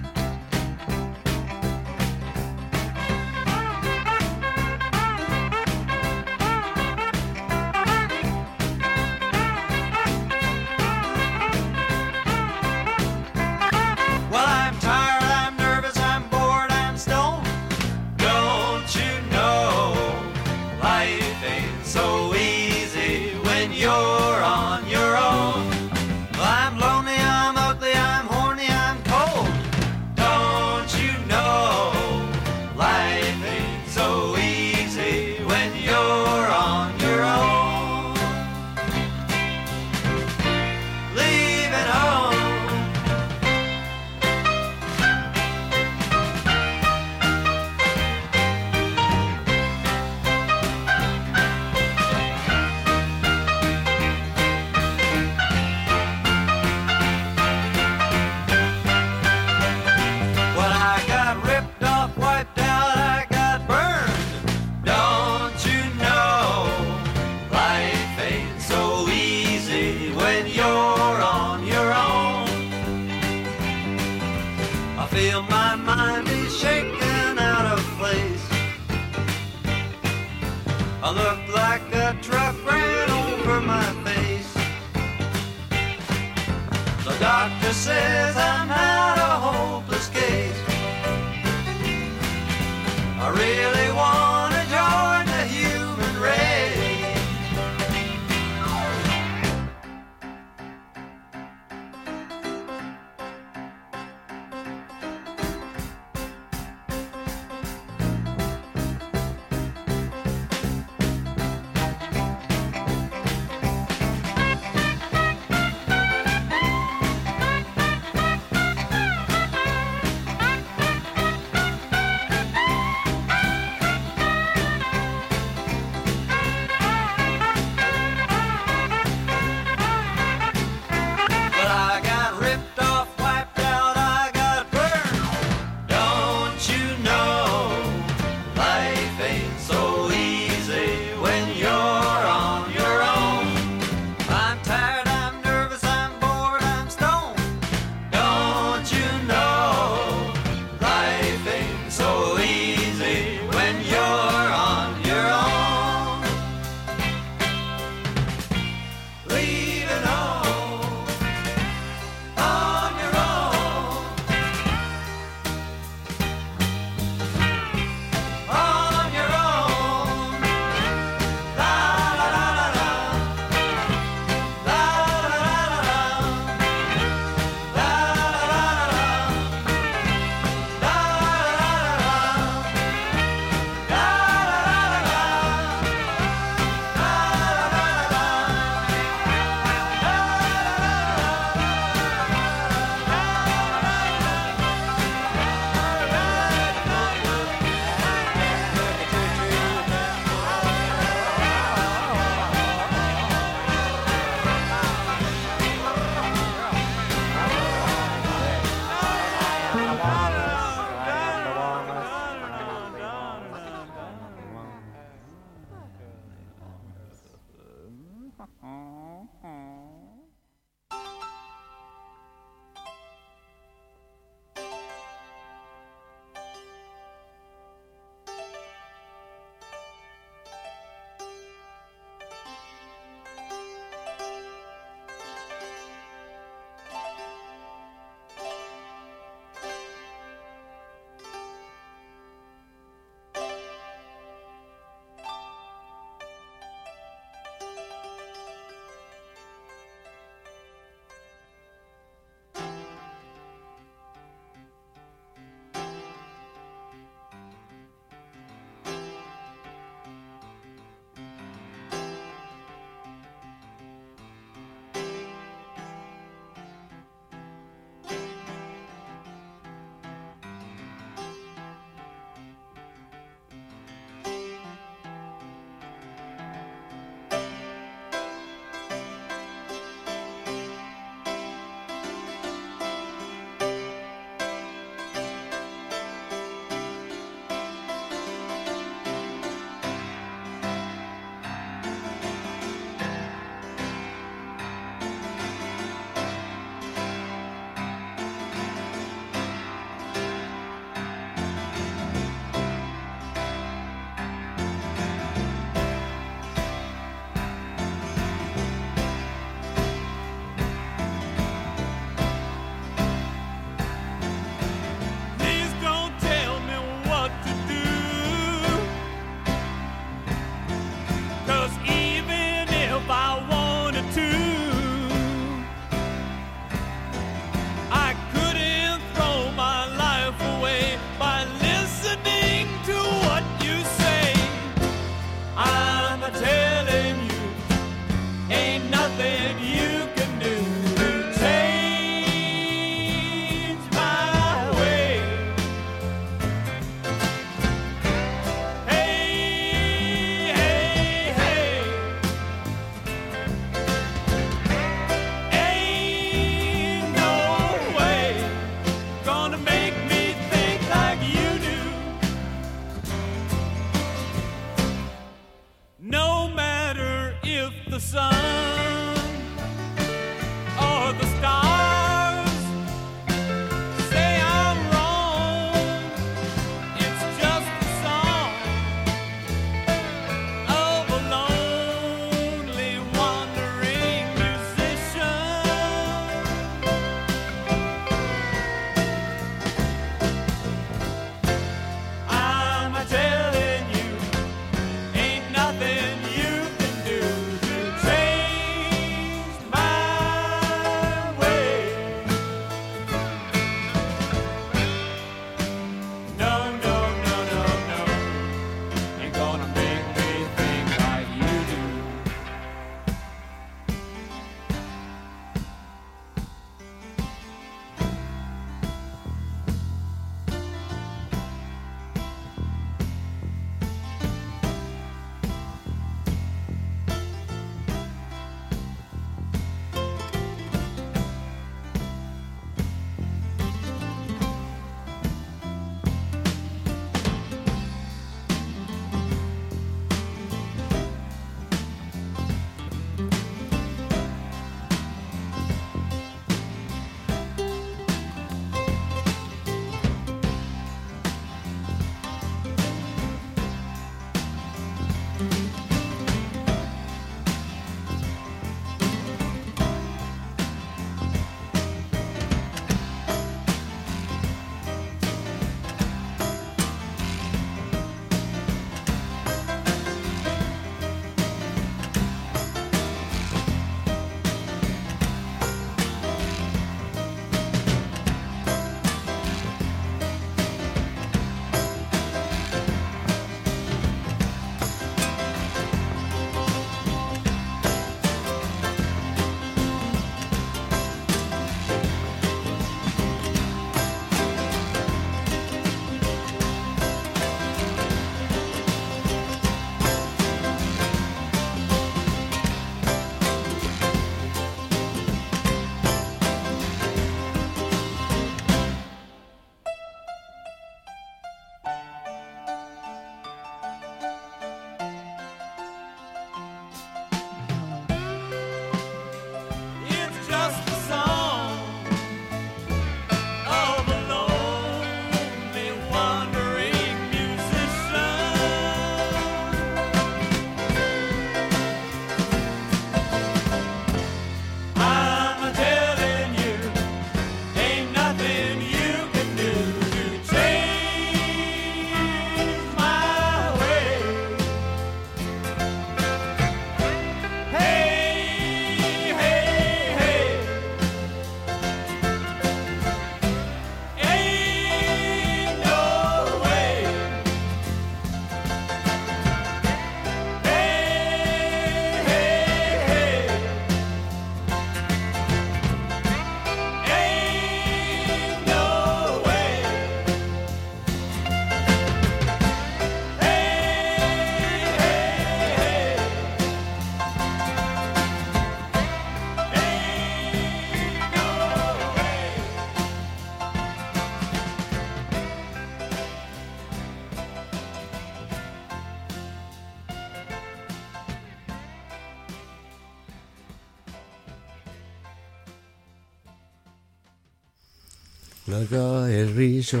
Larga el brillo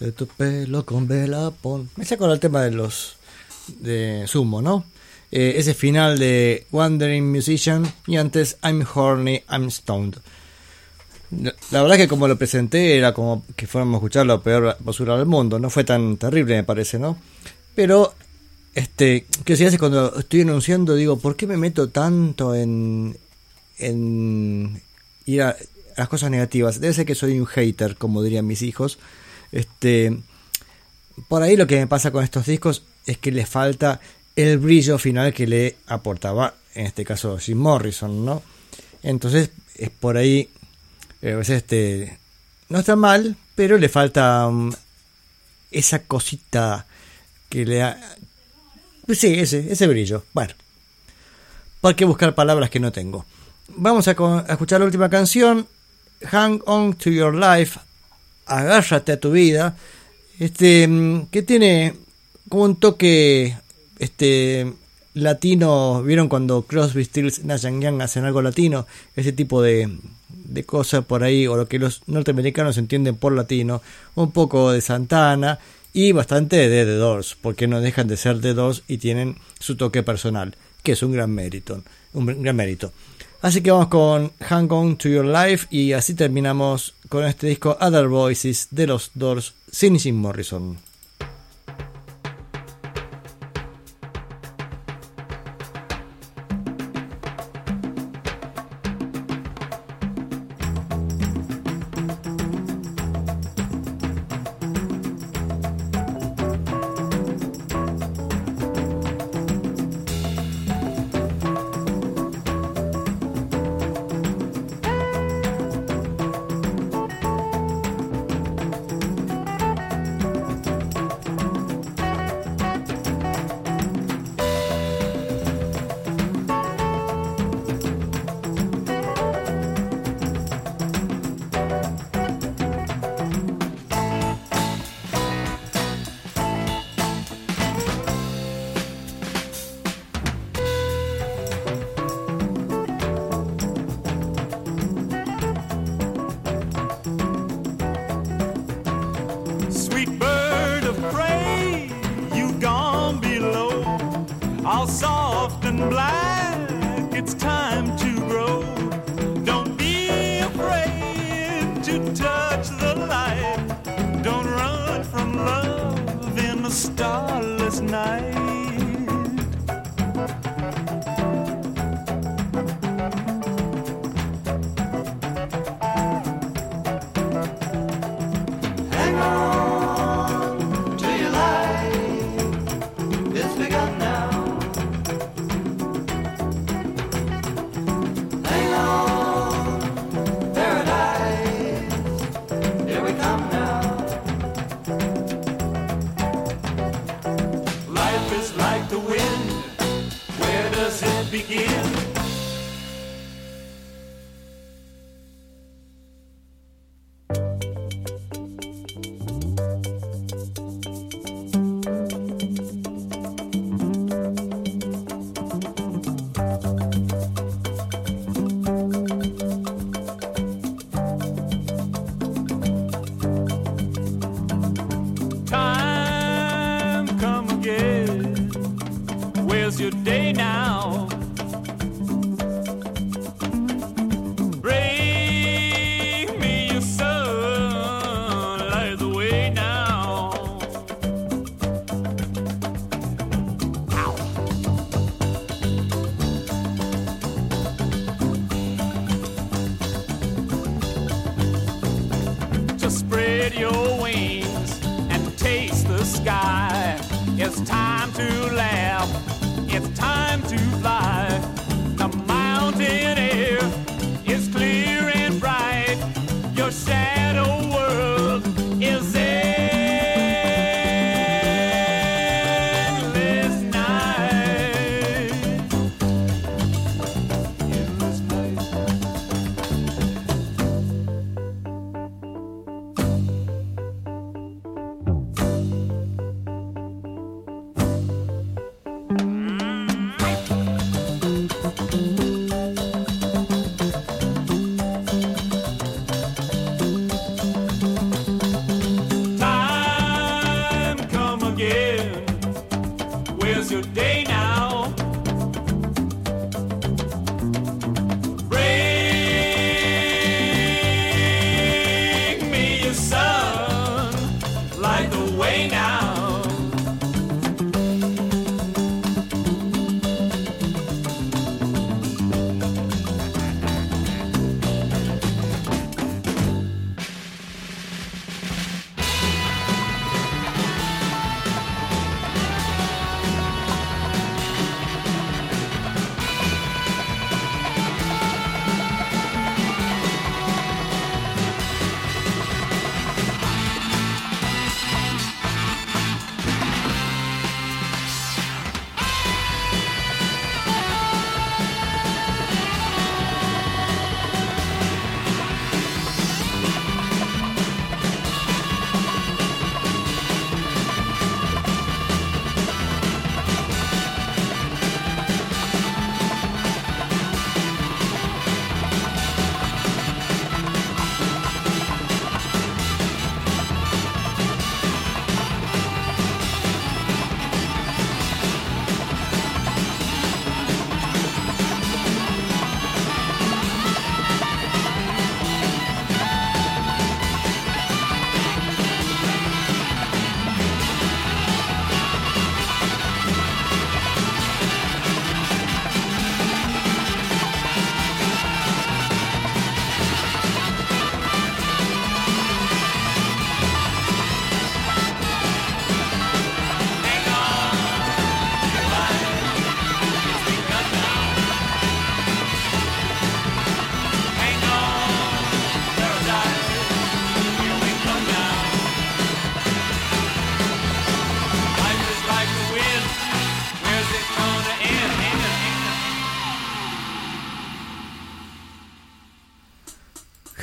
de tu pelo con vela pon. Me saco el tema de los de Sumo, ¿no? Eh, ese final de Wandering Musician y antes I'm Horny, I'm Stoned. La verdad que como lo presenté era como que fuéramos a escuchar la peor basura del mundo. No fue tan terrible, me parece, ¿no? Pero, este, que si hace cuando estoy anunciando, digo, ¿por qué me meto tanto en, en ir a las cosas negativas? Debe ser que soy un hater, como dirían mis hijos. Este, por ahí lo que me pasa con estos discos es que le falta el brillo final que le aportaba, en este caso, Jim Morrison, ¿no? Entonces, es por ahí, eh, a este, no está mal, pero le falta um, esa cosita que le da... Sí, ese, ese brillo. Bueno, ¿por qué buscar palabras que no tengo? Vamos a, a escuchar la última canción, Hang On to Your Life, Agárrate a tu vida, este, mm, que tiene como un toque este latino, ¿vieron cuando Crosby, Stills, Nash Young hacen algo latino? Ese tipo de, de cosas por ahí, o lo que los norteamericanos entienden por latino, un poco de Santana y bastante de The Doors, porque no dejan de ser The Doors y tienen su toque personal, que es un gran mérito, un gran mérito. Así que vamos con Hang On to Your Life y así terminamos con este disco Other Voices de los Doors sin Morrison.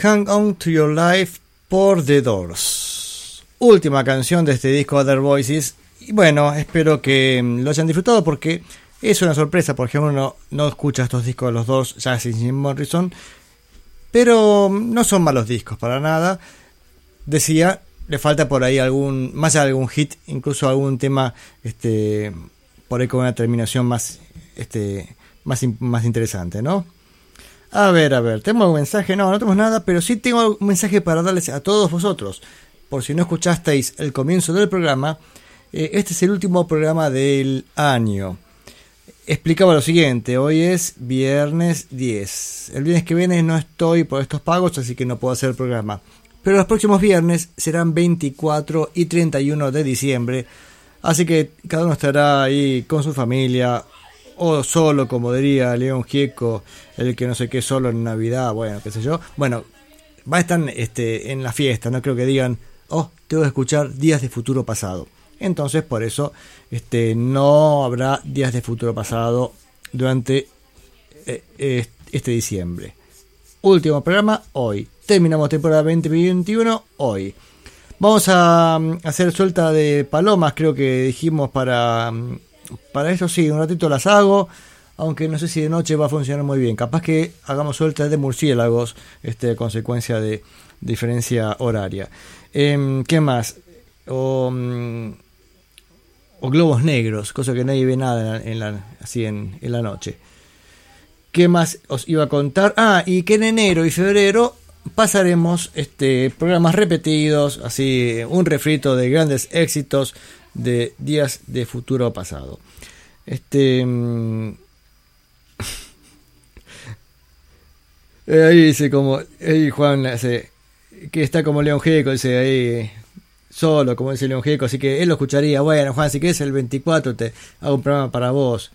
Hang On to Your Life por The Doors. Última canción de este disco Other Voices. Y bueno, espero que mm, lo hayan disfrutado porque es una sorpresa, porque uno no, escucha estos discos de los dos ya sin Jim Morrison. Pero mm, no son malos discos para nada. Decía, le falta por ahí algún, más algún hit, incluso algún tema este, por ahí con una terminación más, este, más, más interesante, ¿no? A ver, a ver, ¿tenemos un mensaje? No, no tenemos nada, pero sí tengo un mensaje para darles a todos vosotros. Por si no escuchasteis el comienzo del programa, eh, este es el último programa del año. Explicaba lo siguiente, hoy es viernes 10. El viernes que viene no estoy por estos pagos, así que no puedo hacer el programa. Pero los próximos viernes serán 24 y 31 de diciembre, así que cada uno estará ahí con su familia o solo, como diría León Gieco, el que no sé qué solo en Navidad, bueno, qué sé yo. Bueno, va a estar este, en la fiesta, no creo que digan, oh, tengo que escuchar días de futuro pasado. Entonces, por eso, este, no habrá días de futuro pasado durante eh, este diciembre. Último programa hoy. Terminamos temporada 2021 hoy. Vamos a mm, hacer suelta de palomas, creo que dijimos para mm, para eso sí, un ratito las hago, aunque no sé si de noche va a funcionar muy bien. Capaz que hagamos suelta de murciélagos, este, consecuencia de diferencia horaria. Em, ¿Qué más? O, mm, o globos negros, cosa que nadie ve nada en la, en la- así en, en la noche. ¿Qué más os iba a contar? Ah, y que en enero y febrero pasaremos este programas repetidos, así un refrito de grandes éxitos de días de futuro pasado. Este mm, eh, ahí dice como ahí Juan hace que está como León Gieco, dice ahí solo, como dice León Gieco, así que él lo escucharía. Bueno, Juan, si quieres el 24 te hago un programa para vos.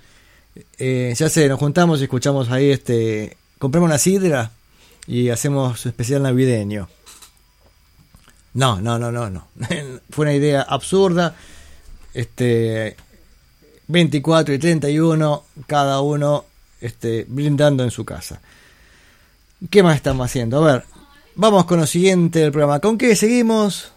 Eh, ya sé, nos juntamos y escuchamos ahí este. Compramos una sidra y hacemos su especial navideño. No, no, no, no, no. Fue una idea absurda. Este. 24 y 31, cada uno este, brindando en su casa. ¿Qué más estamos haciendo? A ver, vamos con lo siguiente del programa. ¿Con qué seguimos?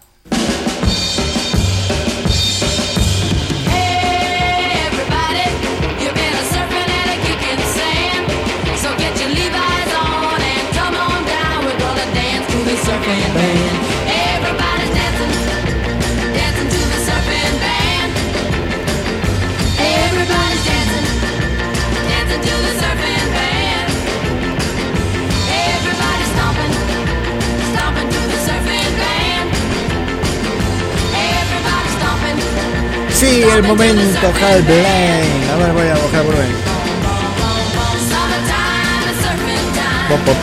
Sí, el momento Hal Blaine. A ver, voy a bajar por ahí. Po, po, po,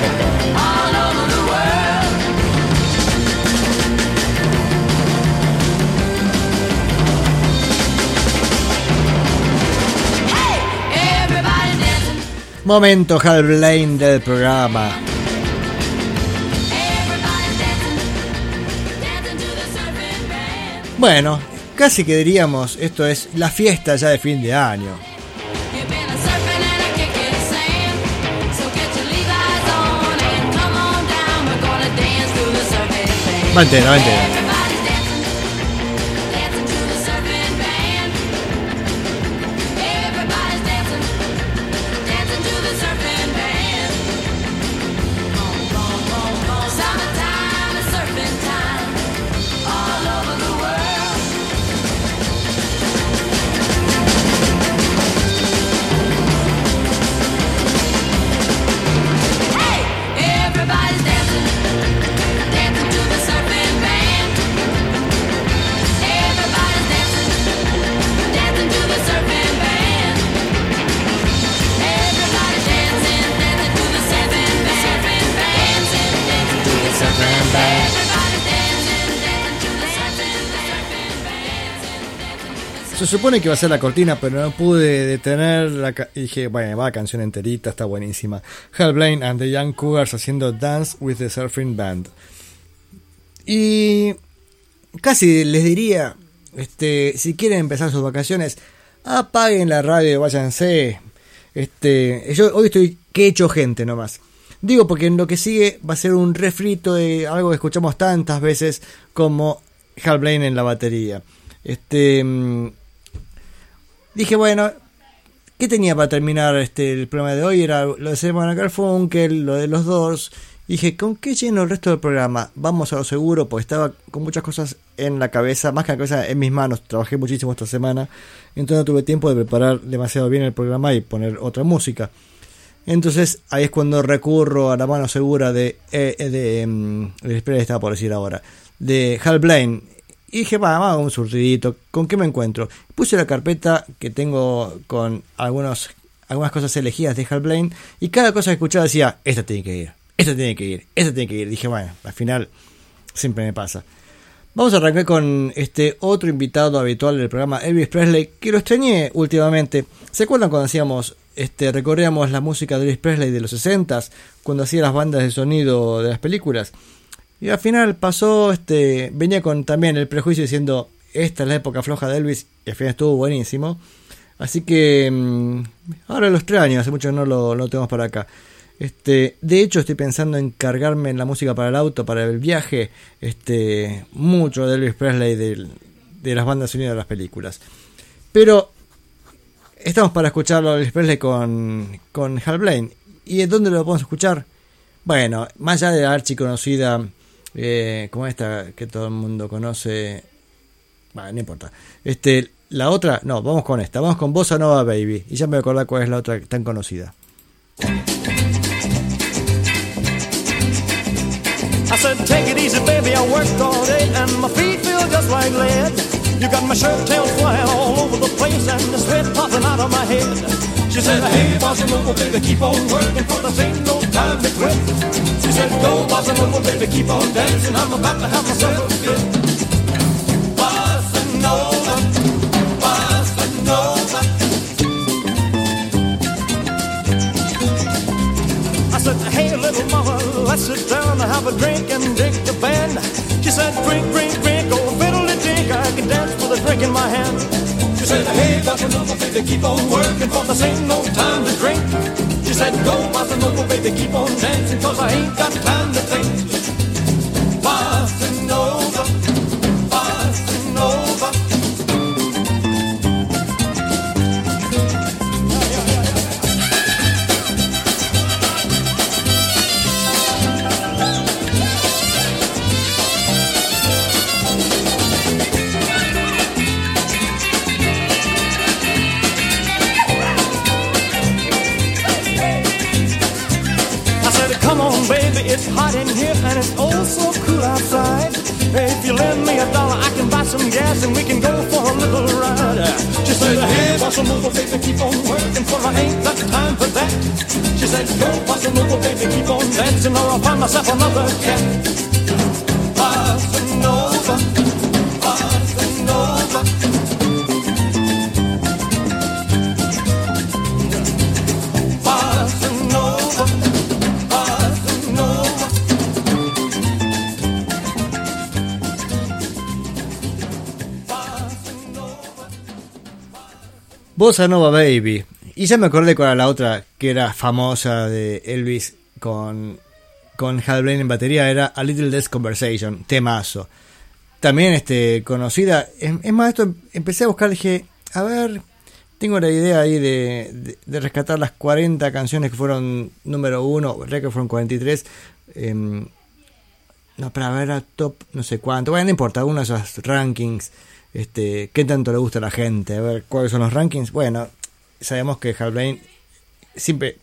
Momento del programa. Bueno, casi que diríamos, esto es la fiesta ya de fin de año. You've been Se supone que va a ser la cortina, pero no pude detener la ca- y dije, bueno, va canción enterita, está buenísima. Hal Blaine and the Young Cougars haciendo Dance with the Surfing Band. Y casi les diría, este, si quieren empezar sus vacaciones, apaguen la radio váyanse. Este, yo hoy estoy que he hecho gente nomás. Digo porque en lo que sigue va a ser un refrito de algo que escuchamos tantas veces como Hal Blaine en la batería. Este mm, dije, bueno, ¿qué tenía para terminar este el programa de hoy? Era lo de Simon Garfunkel, lo de los Doors. Dije, ¿con qué lleno el resto del programa? Vamos a lo seguro, porque estaba con muchas cosas en la cabeza, más que la cabeza en mis manos. Trabajé muchísimo esta semana, entonces no tuve tiempo de preparar demasiado bien el programa y poner otra música. Entonces ahí es cuando recurro a la mano segura de, eh, eh, de mm, espera, estaba por decir ahora, de Hal Blaine. Y dije, va, vamos a un surtidito, ¿con qué me encuentro? Puse la carpeta que tengo con algunos, algunas cosas elegidas de Hal Blaine y cada cosa que escuchaba decía, esta tiene que ir, esta tiene que ir, esta tiene que ir. Dije, bueno, al final siempre me pasa. Vamos a arrancar con este otro invitado habitual del programa, Elvis Presley, que lo extrañé últimamente. ¿Se acuerdan cuando hacíamos, este, recorríamos la música de Elvis Presley de los 60 cuando hacía las bandas de sonido de las películas? Y al final pasó, este, venía con también el prejuicio diciendo, esta es la época floja de Elvis, y al final estuvo buenísimo. Así que mm, ahora lo extraño, hace mucho que no lo, lo tenemos para acá. Este, de hecho, estoy pensando en cargarme en la música para el auto, para el viaje, este, mucho de Elvis Presley del- de, las bandas sonidas de las películas. Pero estamos para escucharlo a Elvis Presley con, con Hal Blaine. ¿Y dónde lo podemos escuchar? Bueno, más allá de la archiconocida, eh, como esta que todo el mundo conoce, bueno, no importa. Este, la otra, no, vamos con esta, vamos con Bossa Nova Baby. Y ya me voy a acordar cuál es la otra tan conocida. I said, take it easy, baby. I worked all day and my feet feel just like. You got my shirt tails flying all over the place and the sweat popping out of my head. She said, hey, bossa nova, baby, keep on working for this ain't no time to quit. She said, go, bossa nova, baby, keep on dancing. I'm about to have myself a fit. Bossa nova. I said, hey, little mama, let's sit down and have a drink and bossa nova, baby, keep on working, for this ain't no time to drink. She said, go, bossa nova, baby, keep on dancing, cause I ain't got time myself another. Bossa Nova Baby. Y ya me acordé cuál era la otra que era famosa de Elvis con, con Hal Blaine en batería. Era A Little Less Conversation, temazo. También este, conocida. Es, más, esto empecé a buscar, dije, a ver, tengo la idea ahí de, de- rescatar las 40 canciones que fueron número uno, creo que fueron 43. em, no, para ver a top no sé cuánto. Bueno, no importa, uno de esos rankings. Este, ¿Qué tanto le gusta a la gente? A ver, ¿cuáles son los rankings? Bueno, sabemos que Hal Blaine siempre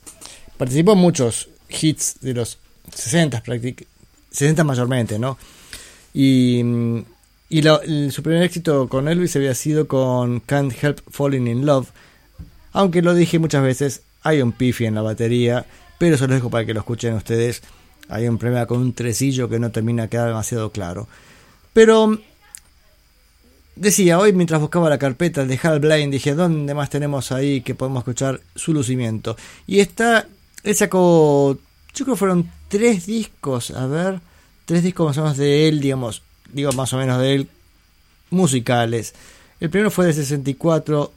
participó en muchos hits de los 60, prácticamente 60 mayormente, ¿no? Y, y el- su primer éxito con Elvis había sido con Can't Help Falling in Love. Aunque lo dije muchas veces, hay un pifi en la batería, pero se lo dejo para que lo escuchen ustedes. Hay un problema con un tresillo que no termina de quedar demasiado claro. Pero decía, hoy mientras buscaba la carpeta de Hal Blaine, dije, ¿dónde más tenemos ahí que podemos escuchar su lucimiento? Y está, él sacó, yo creo que fueron tres discos, a ver, tres discos más o menos de él, digamos, digo más o menos de él, musicales. El primero fue de 64,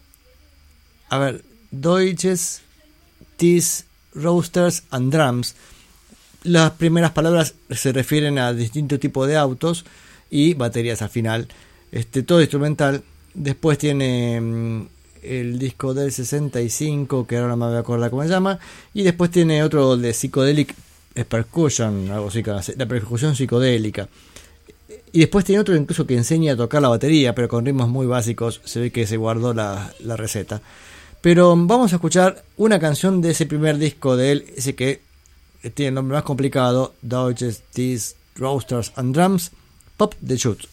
a ver, Deutsches, Tis, Roasters and Drums. las primeras palabras se refieren a distintos tipos de autos y baterías al final. Este, todo instrumental. Después tiene mm, el disco del 65, que ahora no me voy a acordar cómo se llama. Y después tiene otro de Psychedelic Percussion, algo así, la percusión psicodélica. Y después tiene otro incluso que enseña a tocar la batería, pero con ritmos muy básicos. Se ve que se guardó la, la receta. Pero vamos a escuchar una canción de ese primer disco de él, ese que tiene el nombre más complicado, Dodges, These Roasters and Drums, Pop the Shoot.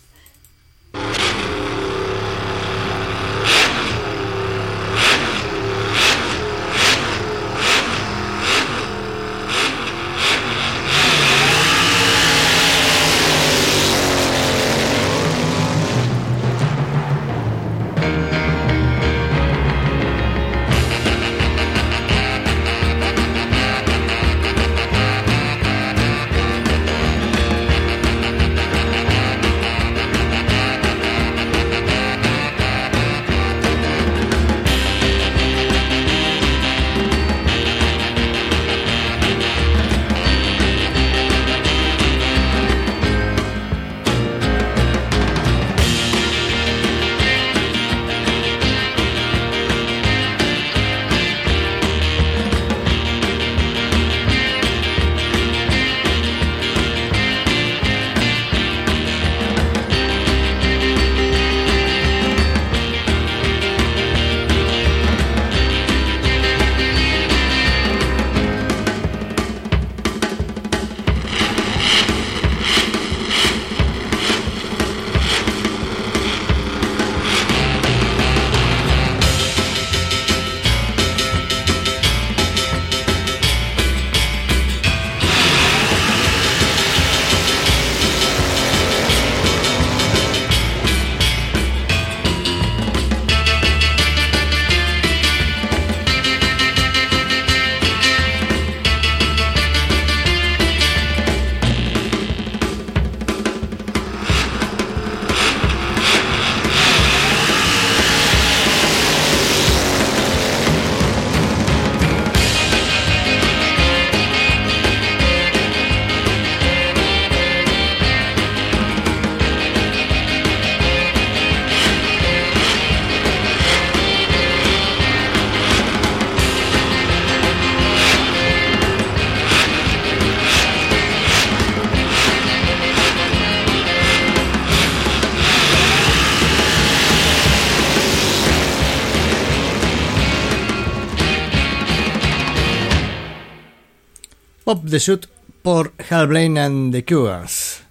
The Shoot por Hal Blaine and the Cures.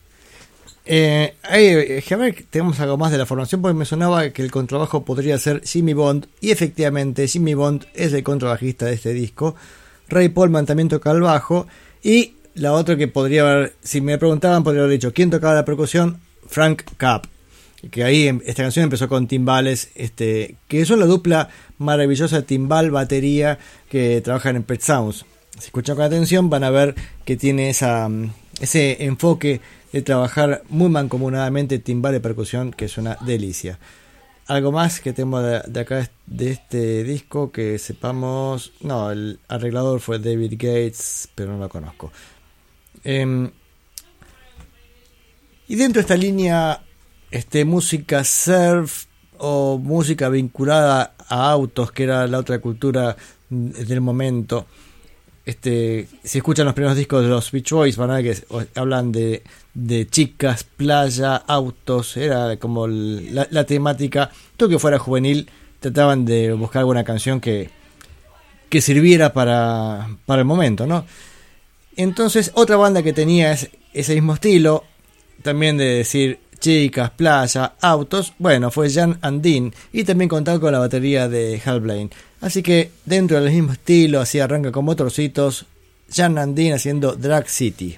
Eh, eh, a algo más de la formación porque me sonaba que el contrabajo podría ser Jimmy Bond y efectivamente Jimmy Bond es el contrabajista de este disco. Ray Polman también toca bajo y la otra que podría haber, si me preguntaban, podría haber dicho quién tocaba la percusión, Frank Capp. Que ahí em- esta canción empezó con timbales, este, que son la dupla maravillosa timbal batería que trabajan en Pet Sounds. Si escuchan con atención van a ver que tiene esa, mm, ese enfoque de trabajar muy mancomunadamente timbal y percusión que es una delicia. Algo más que tengo de, de acá de este disco que sepamos. No, el arreglador fue David Gates, pero no lo conozco. Em, y dentro de esta línea, este, música surf o música vinculada a autos, que era la otra cultura mm, del momento. Este, si escuchan los primeros discos de los Beach Boys, van a ver que hablan de, de chicas, playa, autos, era como la, temática. Todo que fuera juvenil, trataban de buscar alguna canción que, que sirviera para, para el momento, ¿no? Entonces, otra banda que tenía es- ese mismo estilo, también de decir chicas, playa, autos, bueno, fue Jan Andin y también contaba con la batería de Hal Blaine. Así que dentro del mismo estilo, así arranca con motorcitos, Jan Andin haciendo Drag City.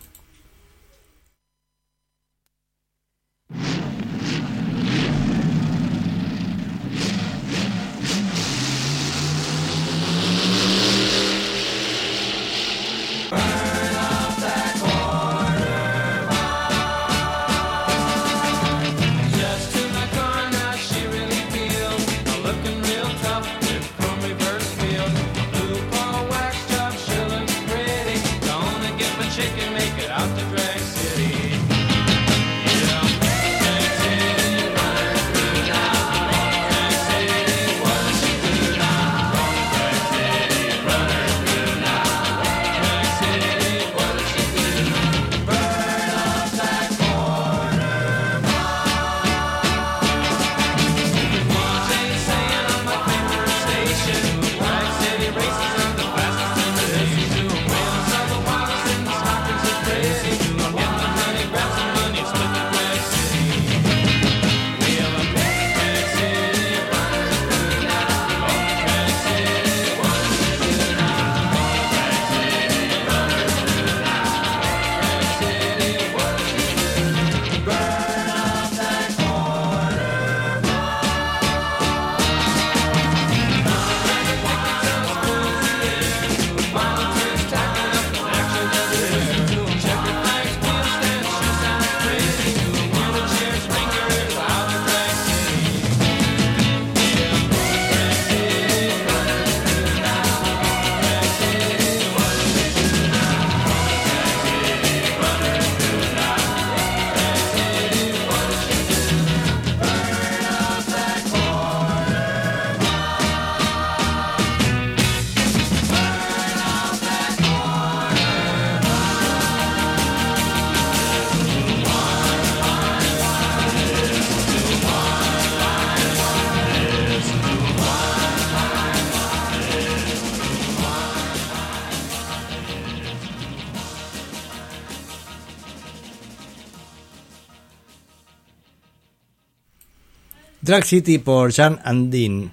Drag City por Jan Andin.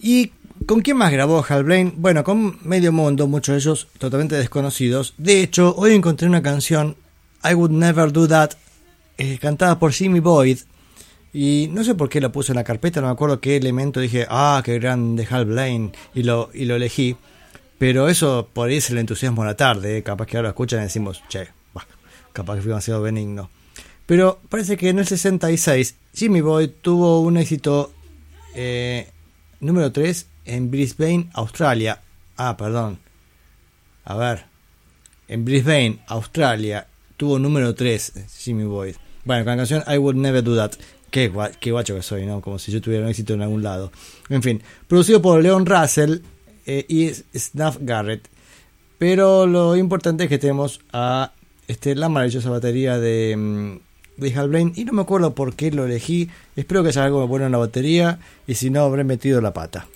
¿Y con quién más grabó Hal Blaine? Bueno, con medio mundo, muchos de ellos totalmente desconocidos. De hecho, hoy encontré una canción, I Would Never Do That, eh, cantada por Jimmy Boyd. Y no sé por qué la puse en la carpeta, no me acuerdo qué elemento dije, ah, qué grande Hal Blaine, y lo, y lo elegí. Pero eso por ahí es el entusiasmo de la tarde, eh, capaz que ahora escuchan y decimos, che, bah, capaz que fue demasiado benigno. Pero parece que en el 66 Jimmy Boyd tuvo un éxito eh, número 3 en Brisbane, Australia. Ah, perdón. A ver. En Brisbane, Australia, tuvo número 3 Jimmy Boyd. Bueno, con la canción I Would Never Do That. Qué, gua- qué guacho que soy, ¿no? Como si yo tuviera un éxito en algún lado. En fin, producido por Leon Russell eh, y Snuff Garrett. Pero lo importante es que tenemos a este, la maravillosa batería de, Y no me acuerdo por qué lo elegí. Espero que haya algo bueno en la batería. Y si no, habré metido la pata.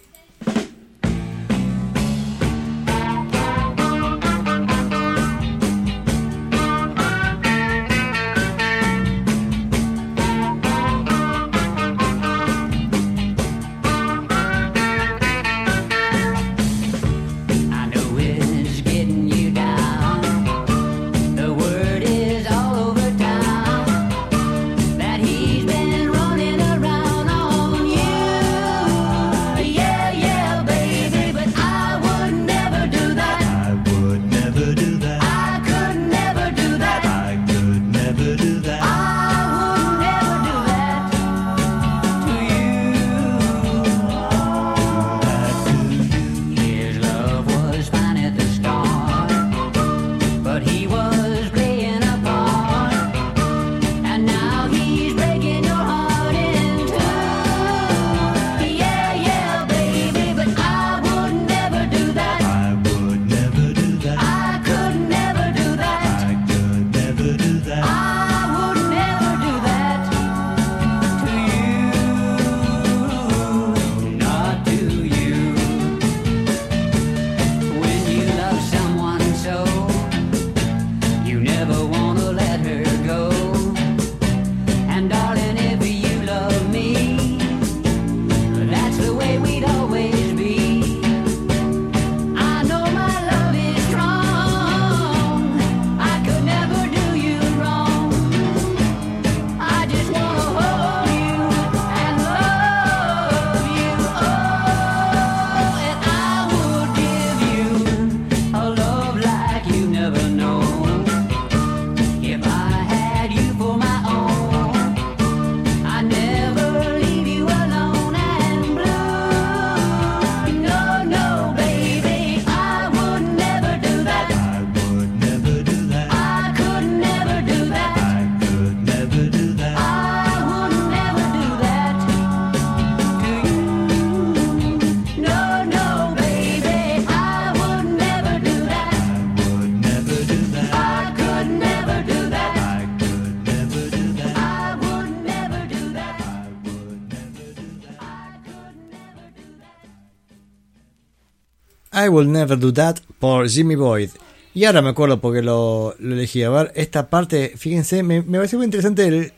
I Will Never Do That por Jimmy Boyd. Y ahora me acuerdo porque lo, lo elegí. A ver, esta parte, fíjense, me, me pareció muy interesante el,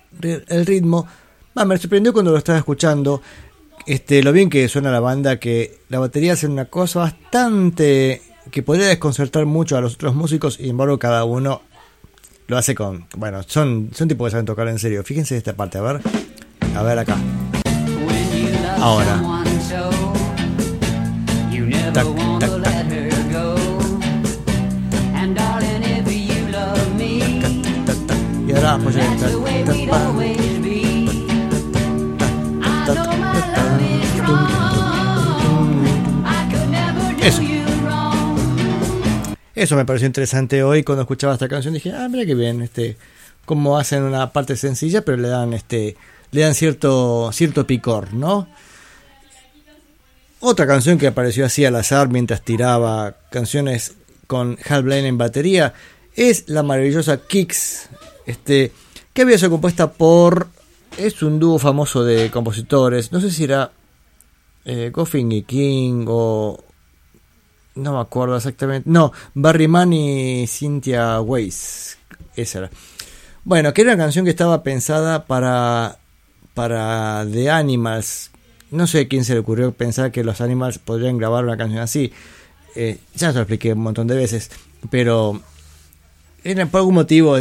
el ritmo. Va, me sorprendió cuando lo estaba escuchando. Este, lo bien que suena la banda, que la batería hace una cosa bastante que podría desconcertar mucho a los otros músicos, y sin embargo cada uno lo hace con... Bueno, son, son tipos que saben tocar en serio. Fíjense esta parte, a ver. A ver acá. Ahora. someone Eso. Eso me pareció interesante hoy cuando escuchaba esta canción dije, ah, mira qué bien, este, cómo hacen una parte sencilla, pero le dan este, le dan cierto, cierto picor, ¿no? Otra canción que apareció así al azar mientras tiraba canciones con Hal Blaine en batería es la maravillosa Kicks, este, que había sido compuesta por, es un dúo famoso de compositores, no sé si era eh, Goffin y King o no me acuerdo exactamente. No, Barry Mann y Cynthia Weiss. Esa era. Bueno, que era una canción que estaba pensada para, para The Animals. No sé a quién se le ocurrió pensar que los Animals podrían grabar una canción así. Eh, ya se lo expliqué un montón de veces, pero era por algún motivo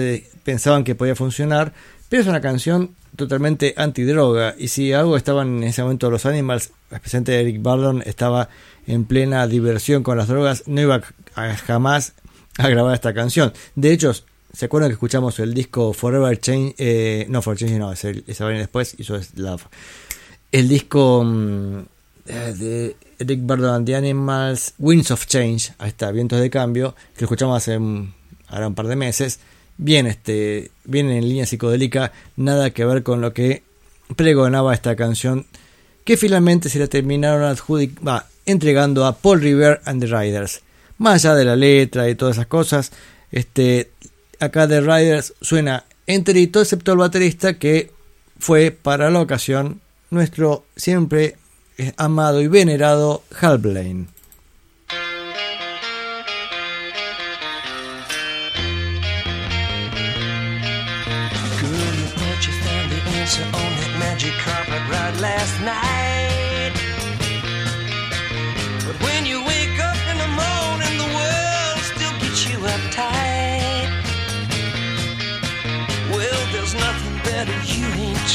pensaban que podía funcionar, pero es una canción totalmente antidroga y si algo estaban en ese momento los Animals, especialmente Eric Burdon, estaba en plena diversión con las drogas, no iba a- jamás a grabar esta canción. De hecho, ¿se acuerdan que escuchamos el disco Forever Change? eh, no, Forever Change no, es el, esa viene después, hizo es Love. El disco mm, eh, de Eric Burdon and the Animals, Winds of Change, ahí está, Vientos de Cambio, que lo escuchamos hace ahora un par de meses. Bien, este, bien en línea psicodélica, nada que ver con lo que pregonaba esta canción, que finalmente se la terminaron adjudic- va, entregando a Paul Revere and the Riders. Más allá de la letra y todas esas cosas, este, acá The Riders suena enterito, excepto el baterista que fue para la ocasión nuestro siempre eh, amado y venerado Hal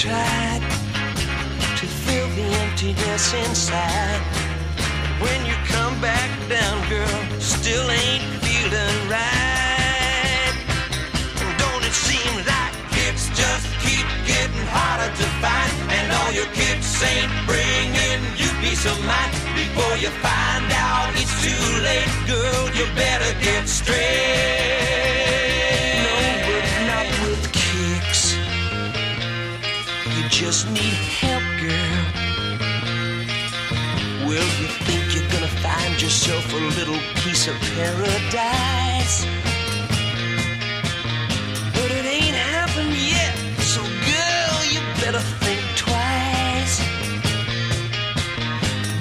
tried to fill the emptiness inside. When you come back down, girl, still ain't feeling right. And don't it seem like it's just keep getting harder to find? And all your kicks ain't bringing you peace of mind. Before you find out it's too late, girl, you better get straight. Just need help, girl. Well, you think you're gonna find yourself a little piece of paradise. But it ain't happened yet, so girl, you better think twice.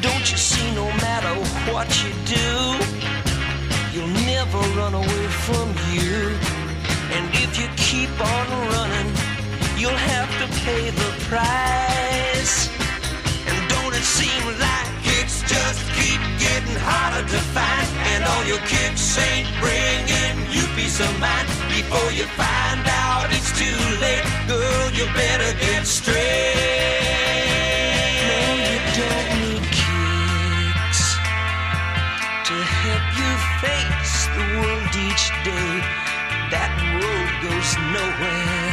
Don't you see, no matter what you do, you'll never run away from you. And if you keep on running, you'll have to pay the price. And don't it seem like it's just keep getting harder to find? And all your kicks ain't bringing you peace of mind. Before you find out it's too late, girl, you better get straight. No, you don't need kicks to help you face the world each day. That road goes nowhere.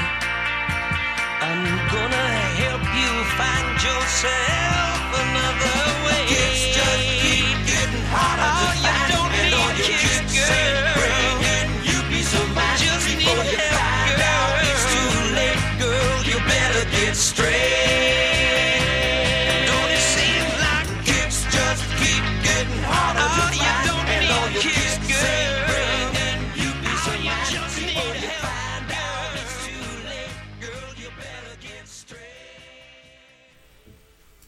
I'm gonna help you find yourself another way. It's just keep getting harder to Oh, you find, don't and all need your kicks, kicks ain't girl. bringing you peace of mind. Just Before need you help, find out it's girl. too late, girl, you better get straight.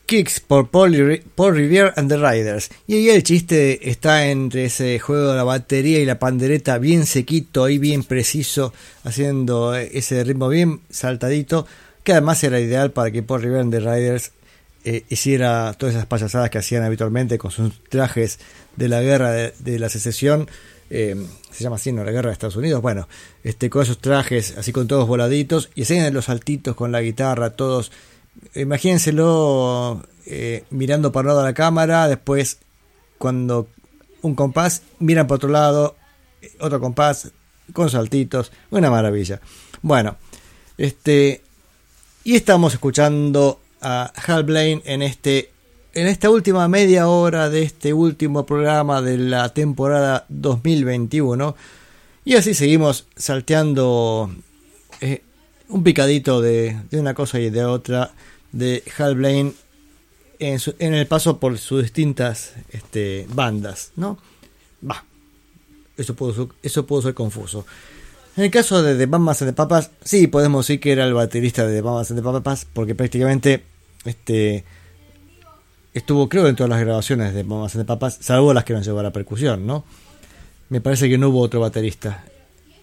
Kicks por Paul, Paul and the Riders. Y ahí el chiste está entre ese juego de la batería y la pandereta bien sequito, ahí bien preciso, haciendo ese ritmo bien saltadito, que además era ideal para que Paul Revere and the Riders eh, hiciera todas esas payasadas que hacían habitualmente con sus trajes de la guerra de, de la secesión. eh, se llama así, ¿no? La guerra de Estados Unidos. Bueno, este, con esos trajes así con todos voladitos y hacían los saltitos con la guitarra, todos imagínenselo eh, mirando para un lado a la cámara, después cuando un compás, miran por otro lado, eh, otro compás, con saltitos, una maravilla. Bueno, este, y estamos escuchando a Hal Blaine en este en esta última media hora de este último programa de la temporada 2021 y así seguimos salteando eh, un picadito de, de una cosa y de otra de Hal Blaine en, el paso por sus distintas este, bandas, ¿no? Va, eso pudo, ser- eso ser confuso. En el caso de The Mamas and the Papas, sí podemos decir que era el baterista de The Mamas and the Papas, porque prácticamente este, estuvo, creo, en todas las grabaciones de Mamas and the Papas, salvo las que nos llevó a la percusión, ¿no? Me parece que no hubo otro baterista.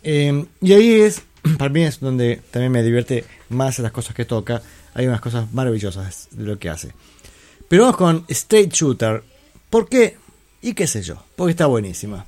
Eh, y ahí es, para mí es donde también me divierte más las cosas que toca. Hay unas cosas maravillosas de lo que hace. Pero vamos con State Shooter. ¿Por qué? Y qué sé yo, porque está buenísima.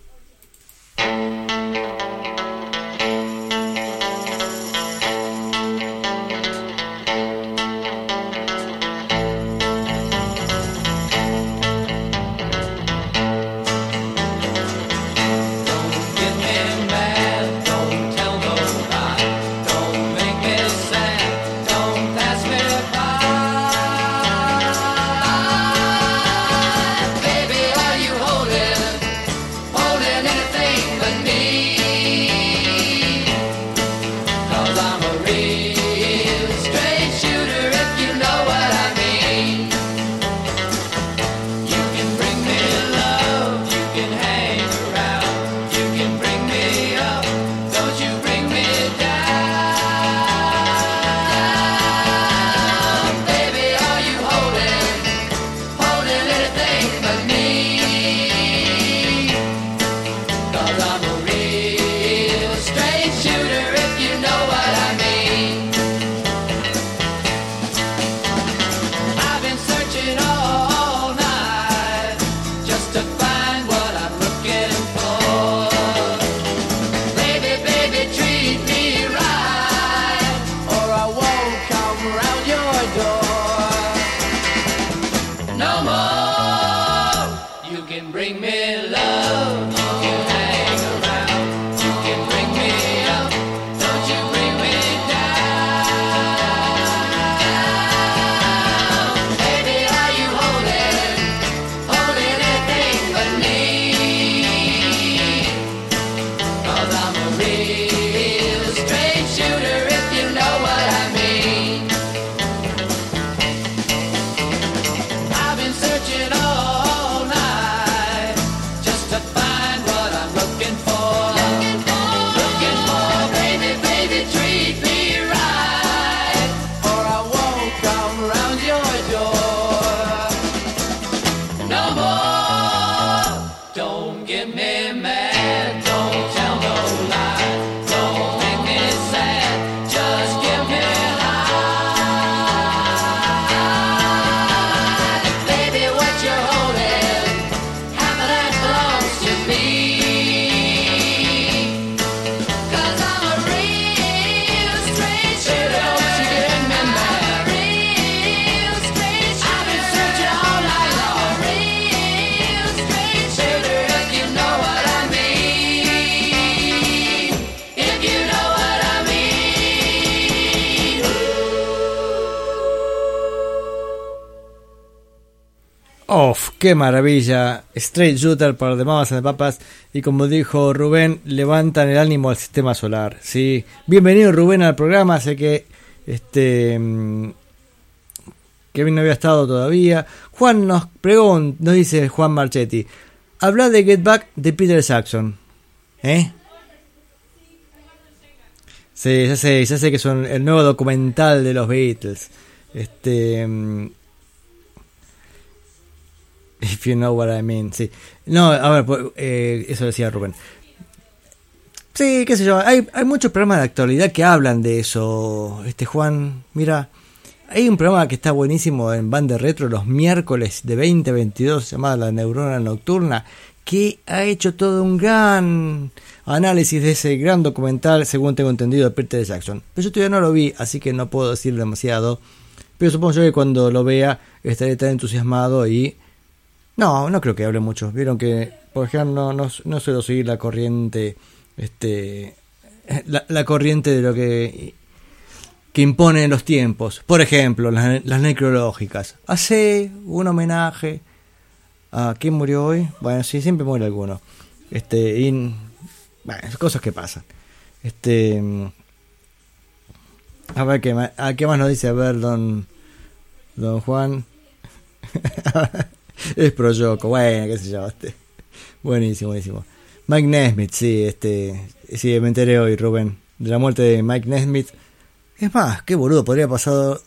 Qué maravilla. Straight Shooter para Mamas and the Papas. Y como dijo Rubén, levantan el ánimo al sistema solar. Sí. Bienvenido Rubén al programa. Sé que este mm, Kevin no había estado todavía. Juan nos pregunta, nos dice Juan Marchetti. Habla de Get Back de Peter Saxon. ¿Eh? Sí, ya sé, ya sé que son el nuevo documental de los Beatles. Este. If you know what I mean, sí. No, a ver, pues, eh, eso decía Rubén. Sí, qué sé yo, hay, hay muchos programas de actualidad que hablan de eso. Este Juan, mira, hay un programa que está buenísimo en Banda Retro los miércoles de 20 a 22 llamado La Neurona Nocturna, que ha hecho todo un gran análisis de ese gran documental, según tengo entendido, de Peter Jackson. Pero yo todavía no lo vi, así que no puedo decir demasiado. Pero supongo yo que cuando lo vea estaré tan entusiasmado y... No, no creo que hable mucho. Vieron que, por ejemplo, no, no, no suelo seguir la corriente, este, la, la corriente de lo que, que imponen los tiempos. Por ejemplo, las, las necrológicas. Hace un homenaje a quién murió hoy. Bueno, sí, siempre muere alguno. Este, y, bueno, cosas que pasan. Este, a ver qué más, a qué más nos dice, a ver, don, don Juan. es pro Yoko, bueno, qué sé yo, este. Buenísimo, buenísimo. Mike Nesmith, sí, este. Sí, me enteré hoy, Rubén, de la muerte de Mike Nesmith. Es más, qué boludo, podría pasado.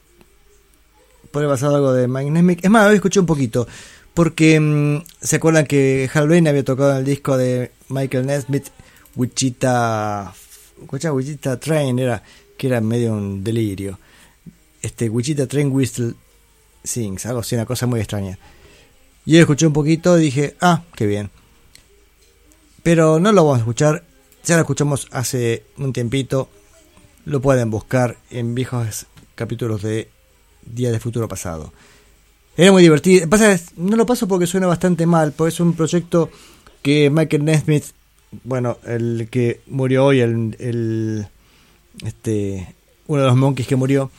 Podría pasar algo de Mike Nesmith. Es más, hoy escuché un poquito. Porque mm, se acuerdan que Hal Blaine había tocado en el disco de Michael Nesmith, Wichita. Wichita Train, era, que era medio un delirio. este, Wichita Train Whistle Sings, algo así, una cosa muy extraña. Y escuché un poquito y dije, ah, qué bien. Pero no lo vamos a escuchar, ya lo escuchamos hace un tiempito. Lo pueden buscar en viejos capítulos de Día de Futuro Pasado. Era muy divertido. Pasa, no lo paso porque suena bastante mal, porque es un proyecto que Michael Nesmith, bueno, el que murió hoy, el, el- este, uno de los monkeys que murió,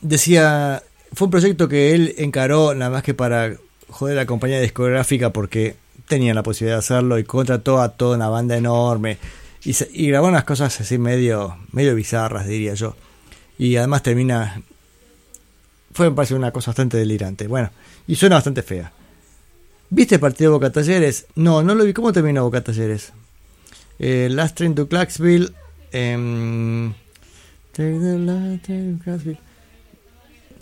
decía, fue un proyecto que él encaró nada más que para joder la compañía discográfica porque tenían la posibilidad de hacerlo y contrató a toda una banda enorme y, grabó unas cosas así medio, medio bizarras, diría yo. Y además termina fue me parece una cosa bastante delirante. Bueno, y suena bastante fea. ¿Viste el partido de Boca Talleres? No, no lo vi. ¿Cómo terminó Boca Talleres? Eh, last Train to Clarksville. em, take the last train to Clarksville.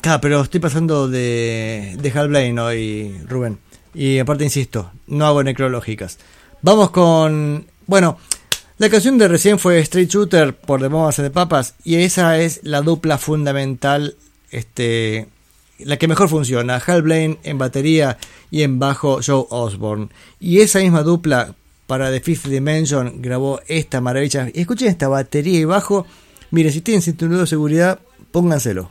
Claro, pero estoy pasando de, de Hal Blaine hoy, Rubén. Y aparte, insisto, no hago necrológicas. Vamos con. Bueno, la canción de recién fue Street Shooter por The and the Papas. Y esa es la dupla fundamental. Este. La que mejor funciona. Hal Blaine en batería y en bajo Joe Osborne. Y esa misma dupla para The Fifth Dimension grabó esta maravilla. Escuchen esta batería y bajo. Mire, si tienen cinturón de seguridad, pónganselo.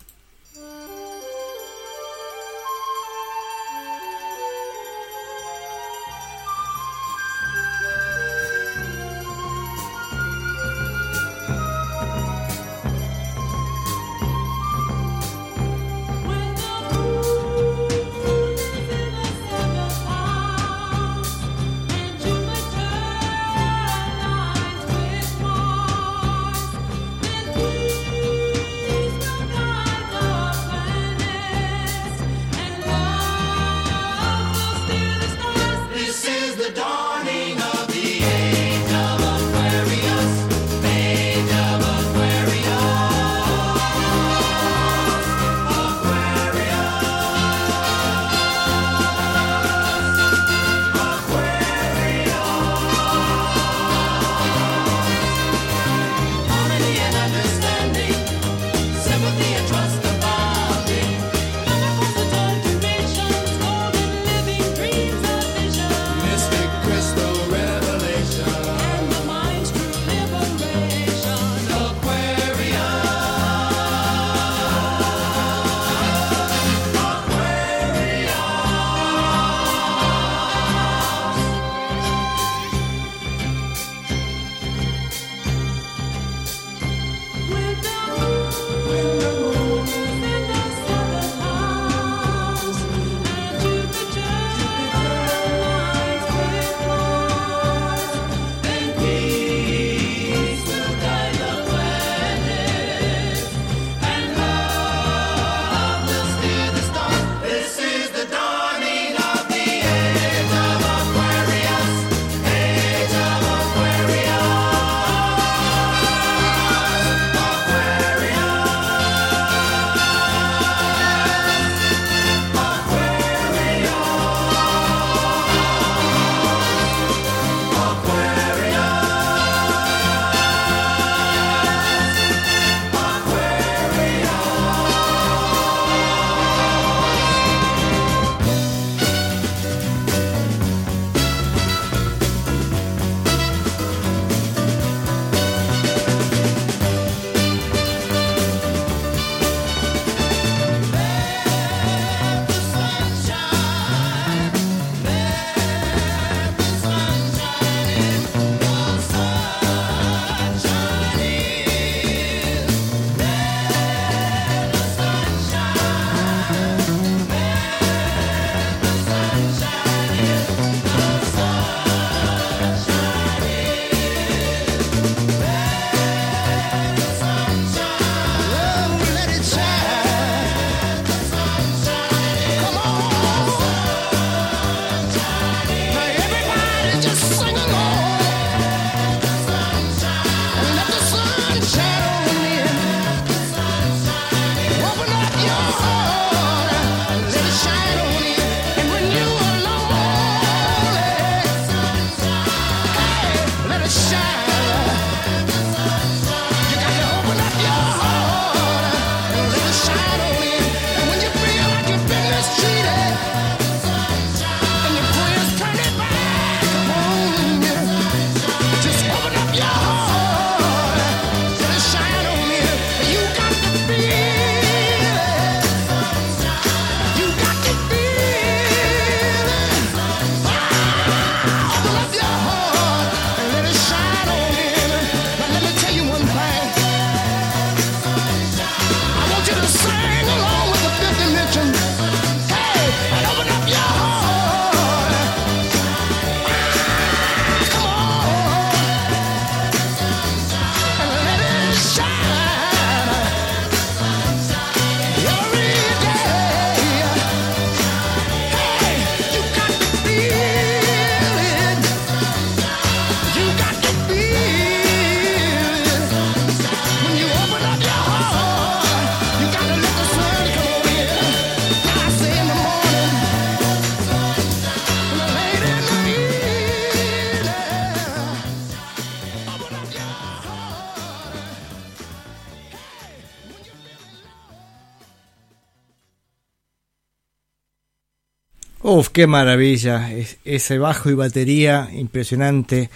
Uf, qué maravilla. Es- ese bajo y batería impresionante.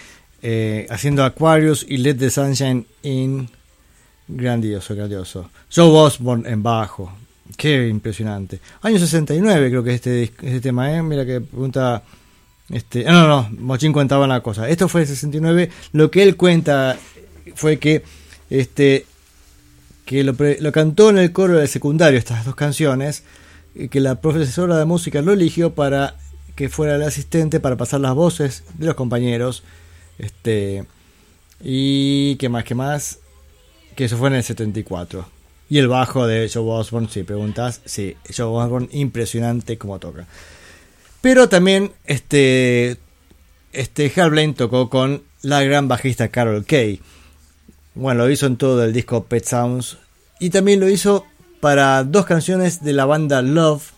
eh, haciendo Aquarius y Let the Sunshine in. Grandioso, grandioso. Joe Osborne en bajo. Qué impresionante. Año 69 creo que es este, este tema, ¿eh? Mira que pregunta... Este, ah, no, no, Mochín contaba una cosa. Esto fue el 69. Lo que él cuenta fue que este que lo, lo cantó en el coro del secundario estas dos canciones que la profesora de música lo eligió para que fuera el asistente para pasar las voces de los compañeros este y que más que más que eso fue en el 74 y el bajo de Joe Osborne si preguntas sí Joe Osborne impresionante como toca pero también este este Hal tocó con la gran bajista Carol Kay bueno, lo hizo en todo el disco Pet Sounds. Y también lo hizo para dos canciones de la banda Love.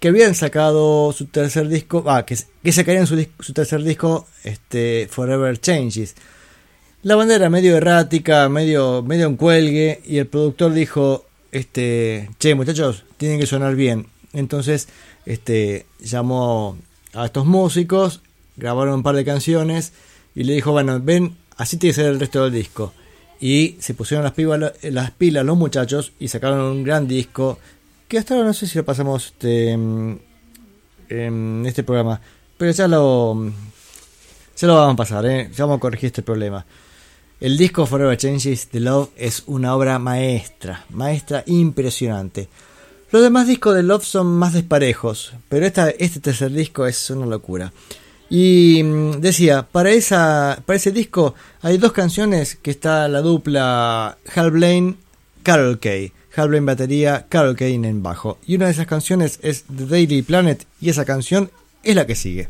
Que habían sacado su tercer disco. Ah, que, sacarían su tercer disco. Este. Forever Changes. La banda era medio errática, medio, medio en cuelgue. Y el productor dijo. Este. Che, muchachos, tienen que sonar bien. Entonces. Este. Llamó a estos músicos. Grabaron un par de canciones. Y le dijo, bueno, ven, así tiene que ser el resto del disco. Y se pusieron las, pilas las pilas los muchachos y sacaron un gran disco. Que hasta ahora no sé si lo pasamos este, en en este programa. Pero ya lo, ya lo vamos a pasar, ¿eh? ya vamos a corregir este problema. El disco Forever Changes de Love es una obra maestra, maestra impresionante. Los demás discos de Love son más desparejos, pero esta, este tercer disco es una locura. Y mm, decía, para, esa, para ese disco hay dos canciones que está la dupla Hal Blaine, Carol Kay. Hal Blaine batería, Carol Kay en bajo. Y una de esas canciones es The Daily Planet y esa canción es la que sigue.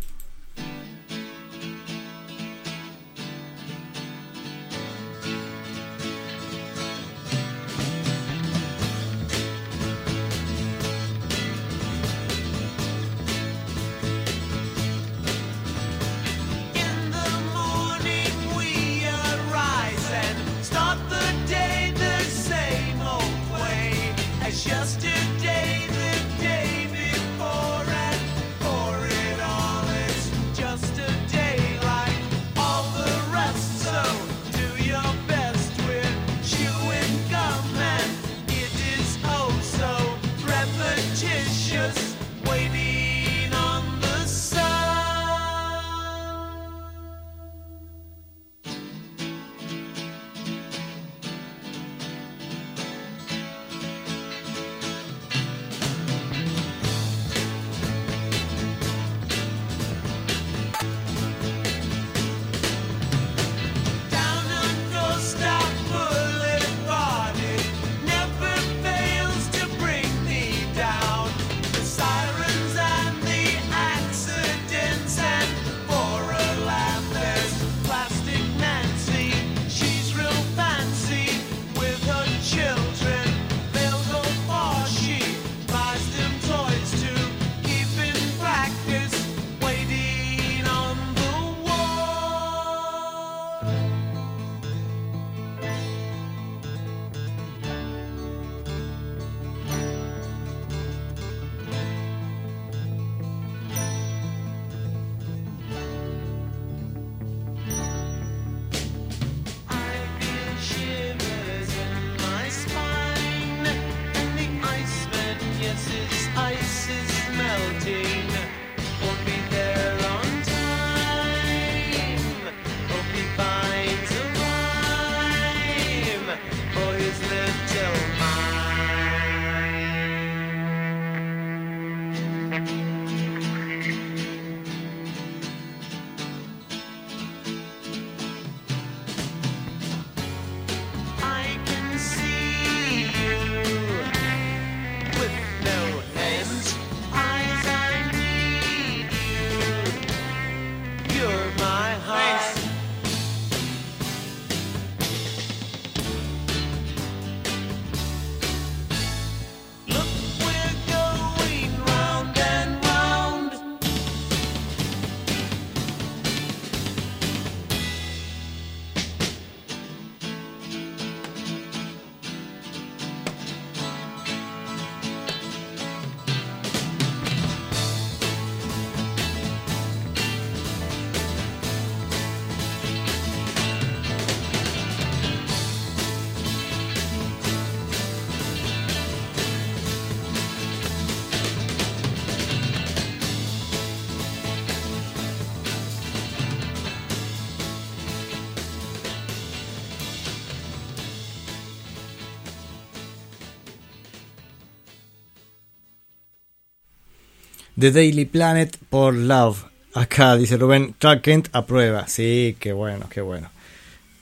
The Daily Planet por Love. Acá dice Rubén, Clark Kent aprueba. Sí, qué bueno, qué bueno.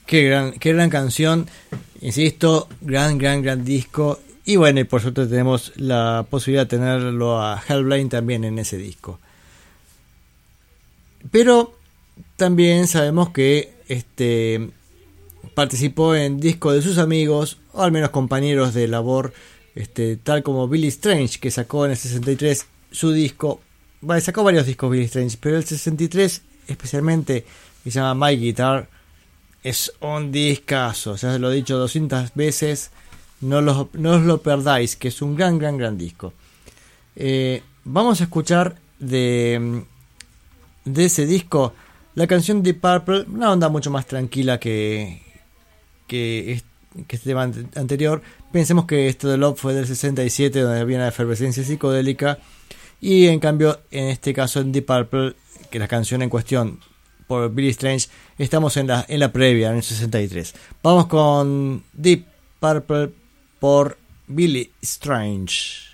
Qué gran, qué gran canción. Insisto, gran, gran, gran disco. Y bueno, y por suerte tenemos la posibilidad de tenerlo a Hal Blaine también en ese disco. Pero también sabemos que este participó en discos de sus amigos, o al menos compañeros de labor, este, tal como Billy Strange, que sacó en el 63 su disco. Bueno, sacó varios discos Billy Strange, pero el 63 especialmente, que se llama My Guitar, es un discazo. Ya se lo he dicho 200 veces. No, no os lo perdáis, que es un gran, gran, gran disco. Eh, vamos a escuchar de, de ese disco la canción de Purple, una onda mucho más tranquila que, que, es- que este tema ante- anterior. Pensemos que esto de Love fue del 67, donde había una efervescencia psicodélica. Y en cambio, en este caso en Deep Purple, que la canción en cuestión por Billy Strange, estamos en la, en la previa, en el 63. Vamos con Deep Purple por Billy Strange.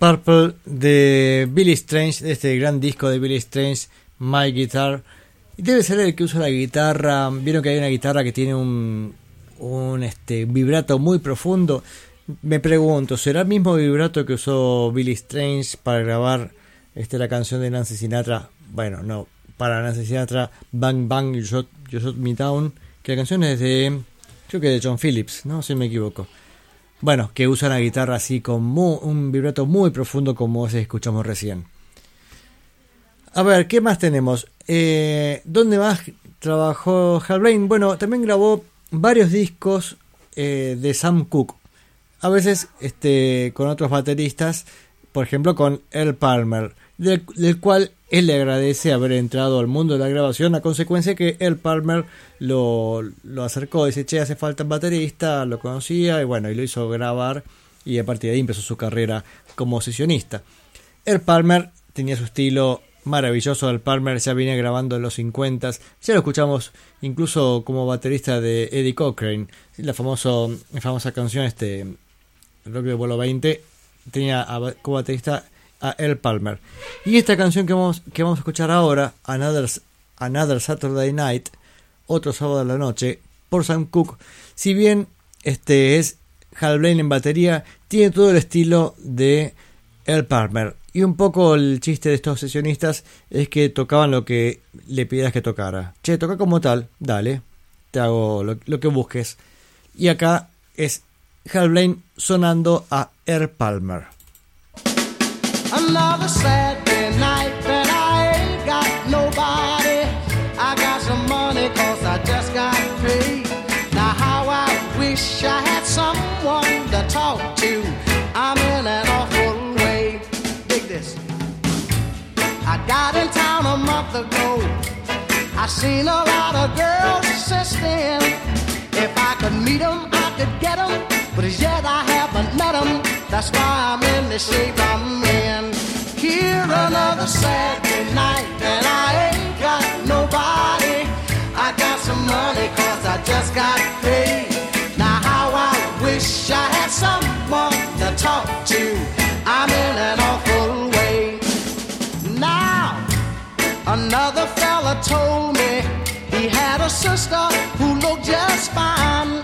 Purple de Billy Strange, de este gran disco de Billy Strange, My Guitar. Debe ser el que usa la guitarra. Vieron que hay una guitarra que tiene un, un este, vibrato muy profundo. Me pregunto, ¿será el mismo vibrato que usó Billy Strange para grabar este, la canción de Nancy Sinatra? Bueno, no, para Nancy Sinatra, Bang Bang, You Shot, You Shot Me Down. Que la canción es de, creo que de John Phillips, ¿no? Si me equivoco. Bueno, que usa una guitarra así con un vibrato muy profundo como ese escuchamos recién. A ver, ¿qué más tenemos? Eh, ¿Dónde más trabajó Hal Blaine? Bueno, también grabó varios discos eh, de Sam Cooke. A veces este, con otros bateristas, por ejemplo con Earl Palmer, del cual él le agradece haber entrado al mundo de la grabación, a consecuencia que Earl Palmer lo, lo acercó, dice, che, hace falta un baterista, lo conocía y bueno, y lo hizo grabar y a partir de ahí empezó su carrera como sesionista. Earl Palmer tenía su estilo maravilloso, Earl Palmer ya venía grabando en los 50 ya lo escuchamos incluso como baterista de Eddie Cochrane, la, famoso, la famosa canción este Rock de vuelo 20 tenía como baterista a Earl Palmer. Y esta canción que vamos, que vamos a escuchar ahora, Another, Another Saturday Night, otro sábado de la noche, por Sam Cooke, si bien este es Hal Blaine en batería, tiene todo el estilo de Earl Palmer. Y un poco el chiste de estos sesionistas es que tocaban lo que le pidieras que tocara. Che, toca como tal, dale. te hago lo, lo que busques. Y acá es Hal Blaine sonando a Air Palmer. Another night I ain't got nobody. I got some money cause I just got paid. Now how I wish I had someone to talk to. I'm in an awful way. Dig this. I got in town a month ago. I seen a lot of girls then. If I could meet 'em, I could get 'em. But as yet I haven't met 'em. That's why I'm in the shape I'm in. Here another Saturday night, and I ain't got nobody. I got some money cause I just got paid. Now how I wish I had someone to talk to. I'm in an awful way. Now Another fella told me he had a sister who looked just fine.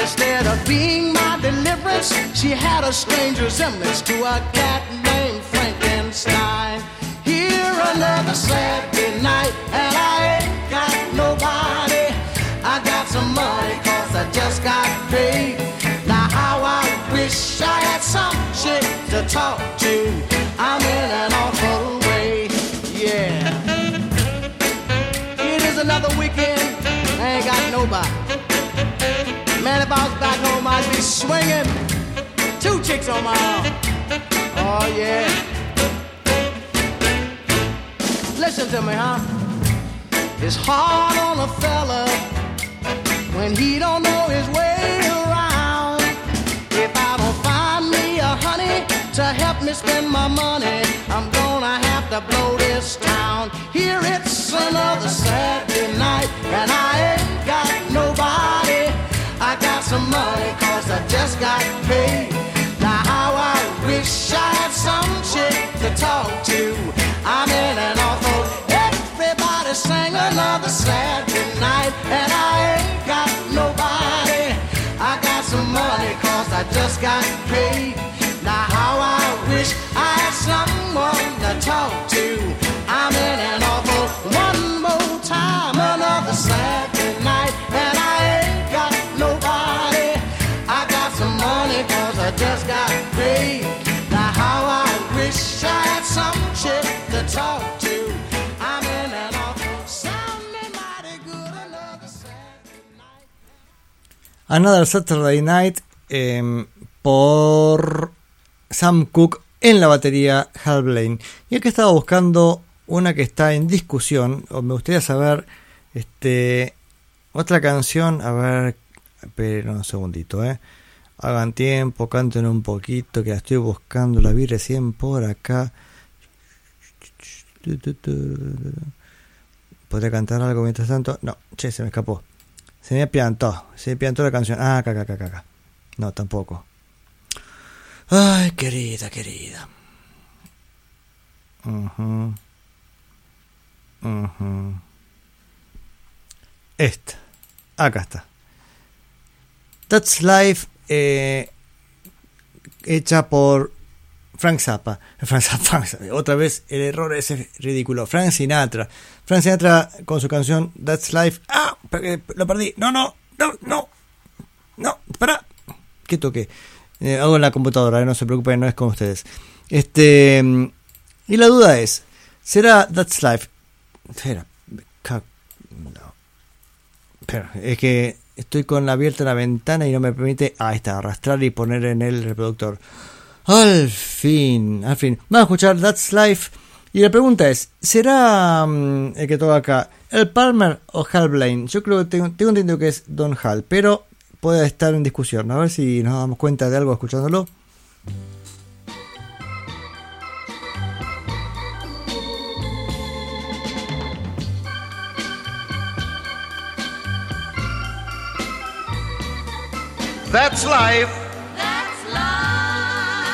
Instead of being my deliverance, she had a stranger's resemblance to a cat named Frankenstein. Here another Saturday night, and I ain't got nobody. I got some money cause I just got paid. Now how I wish I had some chick to talk to. I'm in an awful way, yeah. It is another weekend, I ain't got nobody. Man, if I was back home, I'd be swinging. Two chicks on my arm. Oh, yeah. Listen to me, huh? It's hard on a fella when he don't know his way around. If I don't find me a honey to help me spend my money, I'm gonna have to blow this town. Here it's another Saturday night, and I ain't got nobody. I got some money cause I just got paid. Now how I wish I had some chick to talk to. I'm in an sang another Saturday night and I ain't got nobody. I got some money cause I just got paid. Now how I wish I had someone to talk to. Another Saturday Night em, por Sam Cooke en la batería Hal Blaine. Y acá estaba buscando una que está en discusión, o me gustaría saber este otra canción, a ver, pero un segundito, eh. Hagan tiempo, canten un poquito, que la estoy buscando, la vi recién por acá. ¿Podría cantar algo mientras tanto? No, che, se me escapó. Se me piantó, se me piantó la canción. Ah, acá, acá, acá. No, tampoco. Ay, querida, querida. Ujú. Ujú. Esta. Acá está. That's Life, eh, hecha por Frank Zappa. Frank Zappa, Otra vez el error ese ridículo. Frank Sinatra. Frank Sinatra con su canción That's Life. ¡Ah! pe- Lo perdí. No, no, no, no. No, para. ¿Qué toqué? Eh, hago en la computadora, eh, no se preocupen, no es con ustedes. Este. mm, Y la duda es: ¿será That's Life? Espera. No. Espera, es que estoy con abierta la ventana y no me permite. Ahí está, arrastrar y poner en el reproductor. Al fin, al fin. Vamos a escuchar That's Life. Y la pregunta es: ¿será mm, el que toca acá el Palmer o Hal Blaine? Yo creo que tengo, tengo entendido que es Don Hal, pero puede estar en discusión. A ver si nos damos cuenta de algo escuchándolo. That's life.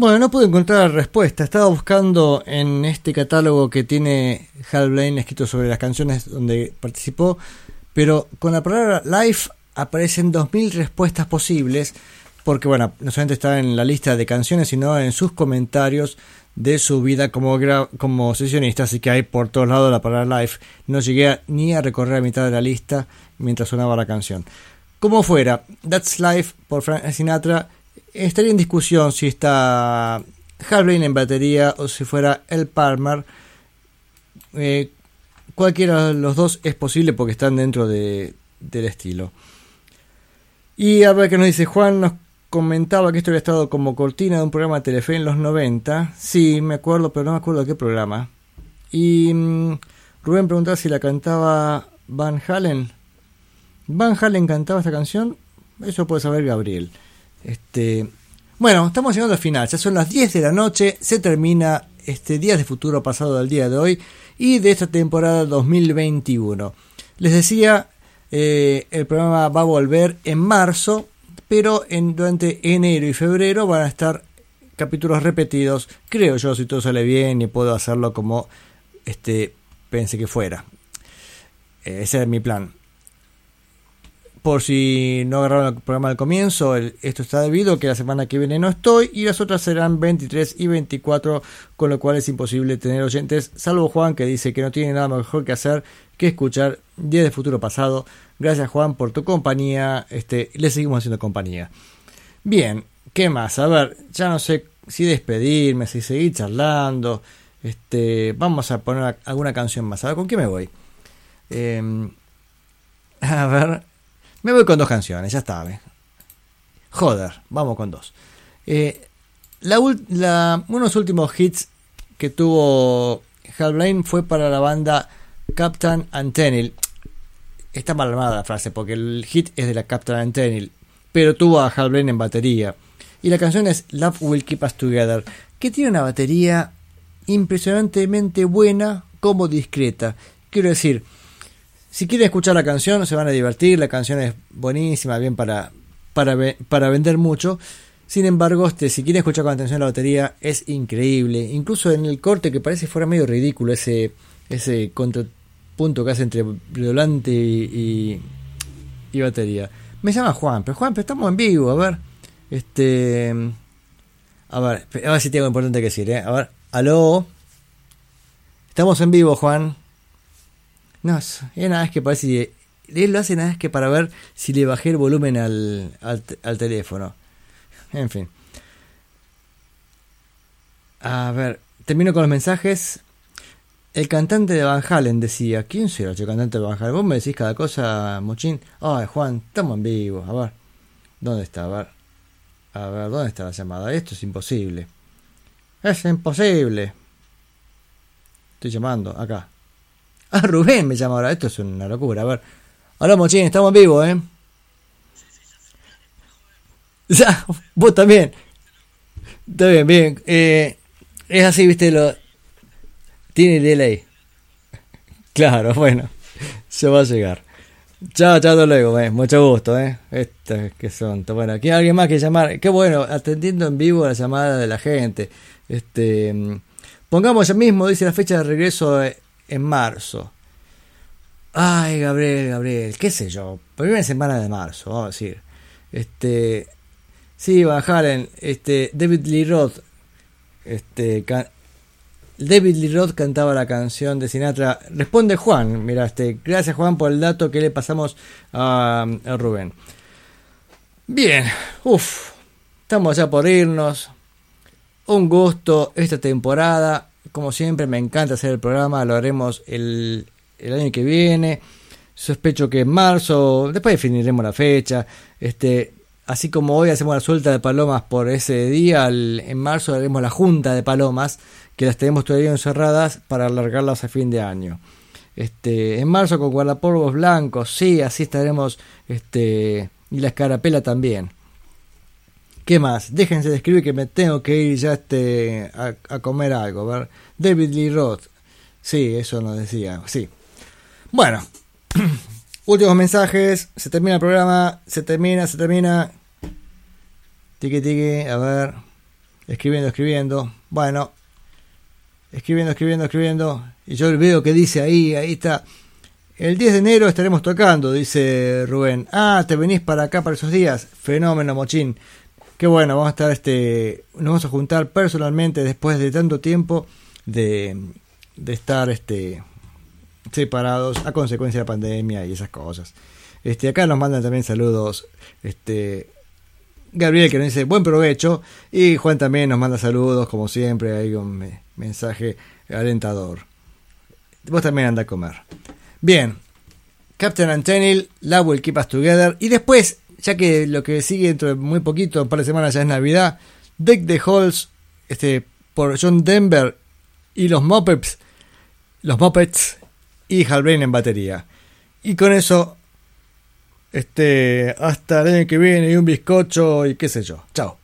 Bueno, no pude encontrar respuesta. Estaba buscando en este catálogo que tiene Hal Blaine escrito sobre las canciones donde participó, pero con la palabra live aparecen 2000 respuestas posibles, porque bueno, no solamente está en la lista de canciones, sino en sus comentarios de su vida como, como sesionista, así que hay por todos lados la palabra live. No llegué a- ni a recorrer la mitad de la lista mientras sonaba la canción. Como fuera, That's Life por Frank Sinatra estaría en discusión si está Blaine en batería o si fuera El Palmer. Eh, cualquiera de los dos es posible porque están dentro de- del estilo. Y a ver qué nos dice Juan, nos comentaba que esto había estado como cortina de un programa de Telefe en los 90. Sí, me acuerdo, pero no me acuerdo de qué programa. Y mm, Rubén preguntaba si la cantaba Van Halen. Van Halen cantaba esta canción. Eso puede saber Gabriel. Este, bueno, estamos llegando al final. Ya son las 10 de la noche. Se termina este Días de Futuro pasado del día de hoy y de esta temporada 2021. Les decía, eh, el programa va a volver en marzo, pero en, durante enero y febrero van a estar capítulos repetidos. Creo yo, si todo sale bien y puedo hacerlo como este pensé que fuera. Eh, ese es mi plan. Por si no agarraron el programa al comienzo, esto está debido a que la semana que viene no estoy y las otras serán 23 y 24, con lo cual es imposible tener oyentes, salvo Juan que dice que no tiene nada mejor que hacer que escuchar Día de Futuro Pasado. Gracias Juan por tu compañía, este, le seguimos haciendo compañía. Bien, ¿qué más? A ver, ya no sé si despedirme, si seguir charlando. Este, vamos a poner alguna canción más. A ver, ¿con qué me voy? Em, a ver, me voy con dos canciones, ya está. ¿ve? Joder, vamos con dos. Eh, la, la- uno de los últimos hits que tuvo Hal Blaine fue para la banda Captain Antenil. Está mal armada la frase porque el hit es de la Captain Antenil, pero tuvo a Hal Blaine en batería. Y la canción es Love Will Keep Us Together, que tiene una batería impresionantemente buena como discreta. Quiero decir, si quieren escuchar la canción, se van a divertir. La canción es buenísima, bien para, para, para vender mucho. Sin embargo, este, si quieren escuchar con atención la batería, es increíble. Incluso en el corte que parece fuera medio ridículo, ese, ese contrapunto que hace entre volante y, y, y batería. Me llama Juan, pero Juan, pero estamos en vivo, a ver. Este. A ver, a ver si tengo algo importante que decir, ¿eh? A ver, aló. Estamos en vivo, Juan. No, es nada, es que parece. Él lo hace nada, es que para ver si le bajé el volumen al, al, al teléfono. En fin. A ver, termino con los mensajes. El cantante de Van Halen decía, ¿quién será el cantante de Van Halen? Vos me decís cada cosa, Mochín. Ay, Juan, estamos en vivo. A ver, ¿dónde está? A ver, a ver, ¿dónde está la llamada? Esto es imposible. Es imposible. Estoy llamando, acá. Ah, Rubén me llama ahora. Esto es una locura. A ver. Hola, Mochín, estamos en vivo, ¿eh? Ya, vos también. Está bien, bien. Eh, es así, viste, lo... Tiene delay. Claro, bueno. Se va a llegar. Chao, chao, hasta luego, eh. Mucho gusto, eh. Estas que son. Bueno, aquí hay alguien más que llamar. Qué bueno, atendiendo en vivo la llamada de la gente. Este. mm, Pongamos ya mismo, dice la fecha de regreso eh, en marzo. Ay, Gabriel, Gabriel, qué sé yo. Primera semana de marzo, vamos a decir. Este. Sí, Van este, David Lee Roth, este, David Lee Roth cantaba la canción de Sinatra. Responde Juan, mira, este, gracias Juan por el dato que le pasamos a, a Rubén. Bien, uff, estamos ya por irnos. Un gusto esta temporada. Como siempre, me encanta hacer el programa. Lo haremos el, el año que viene. Sospecho que en marzo. Después definiremos la fecha. Este, así como hoy hacemos la suelta de palomas por ese día, en marzo haremos la junta de palomas. Que las tenemos todavía encerradas para alargarlas a fin de año. Este, en marzo con guardapolvos blancos. Sí, así estaremos. Este, y la escarapela también. ¿Qué más? Déjense de escribir que me tengo que ir ya este, a, comer algo. ver. David Lee Roth. Sí, eso nos decía. Sí. Bueno. Últimos mensajes. Se termina el programa. Se termina, se termina. Tiki tiki. A ver. Escribiendo, escribiendo. Bueno. Escribiendo, escribiendo, escribiendo. Y yo veo que dice ahí, ahí está. El 10 de enero estaremos tocando, dice Rubén. Ah, te venís para acá para esos días. Fenómeno, mochín. Qué bueno, vamos a estar este. Nos vamos a juntar personalmente después de tanto tiempo de, de estar este separados a consecuencia de la pandemia y esas cosas. Este, acá nos mandan también saludos. Este. Gabriel que nos dice buen provecho. Y Juan también nos manda saludos, como siempre, hay un me- mensaje alentador. Vos también anda a comer. Bien. Captain Antenil, Love Will Keep Us Together. Y después, ya que lo que sigue dentro de muy poquito, un par de semanas ya es Navidad, Deck the Halls, este, por John Denver y los Muppets, los Muppets y Halbrain en batería. Y con eso, este, hasta el año que viene y un bizcocho y qué sé yo. Chao.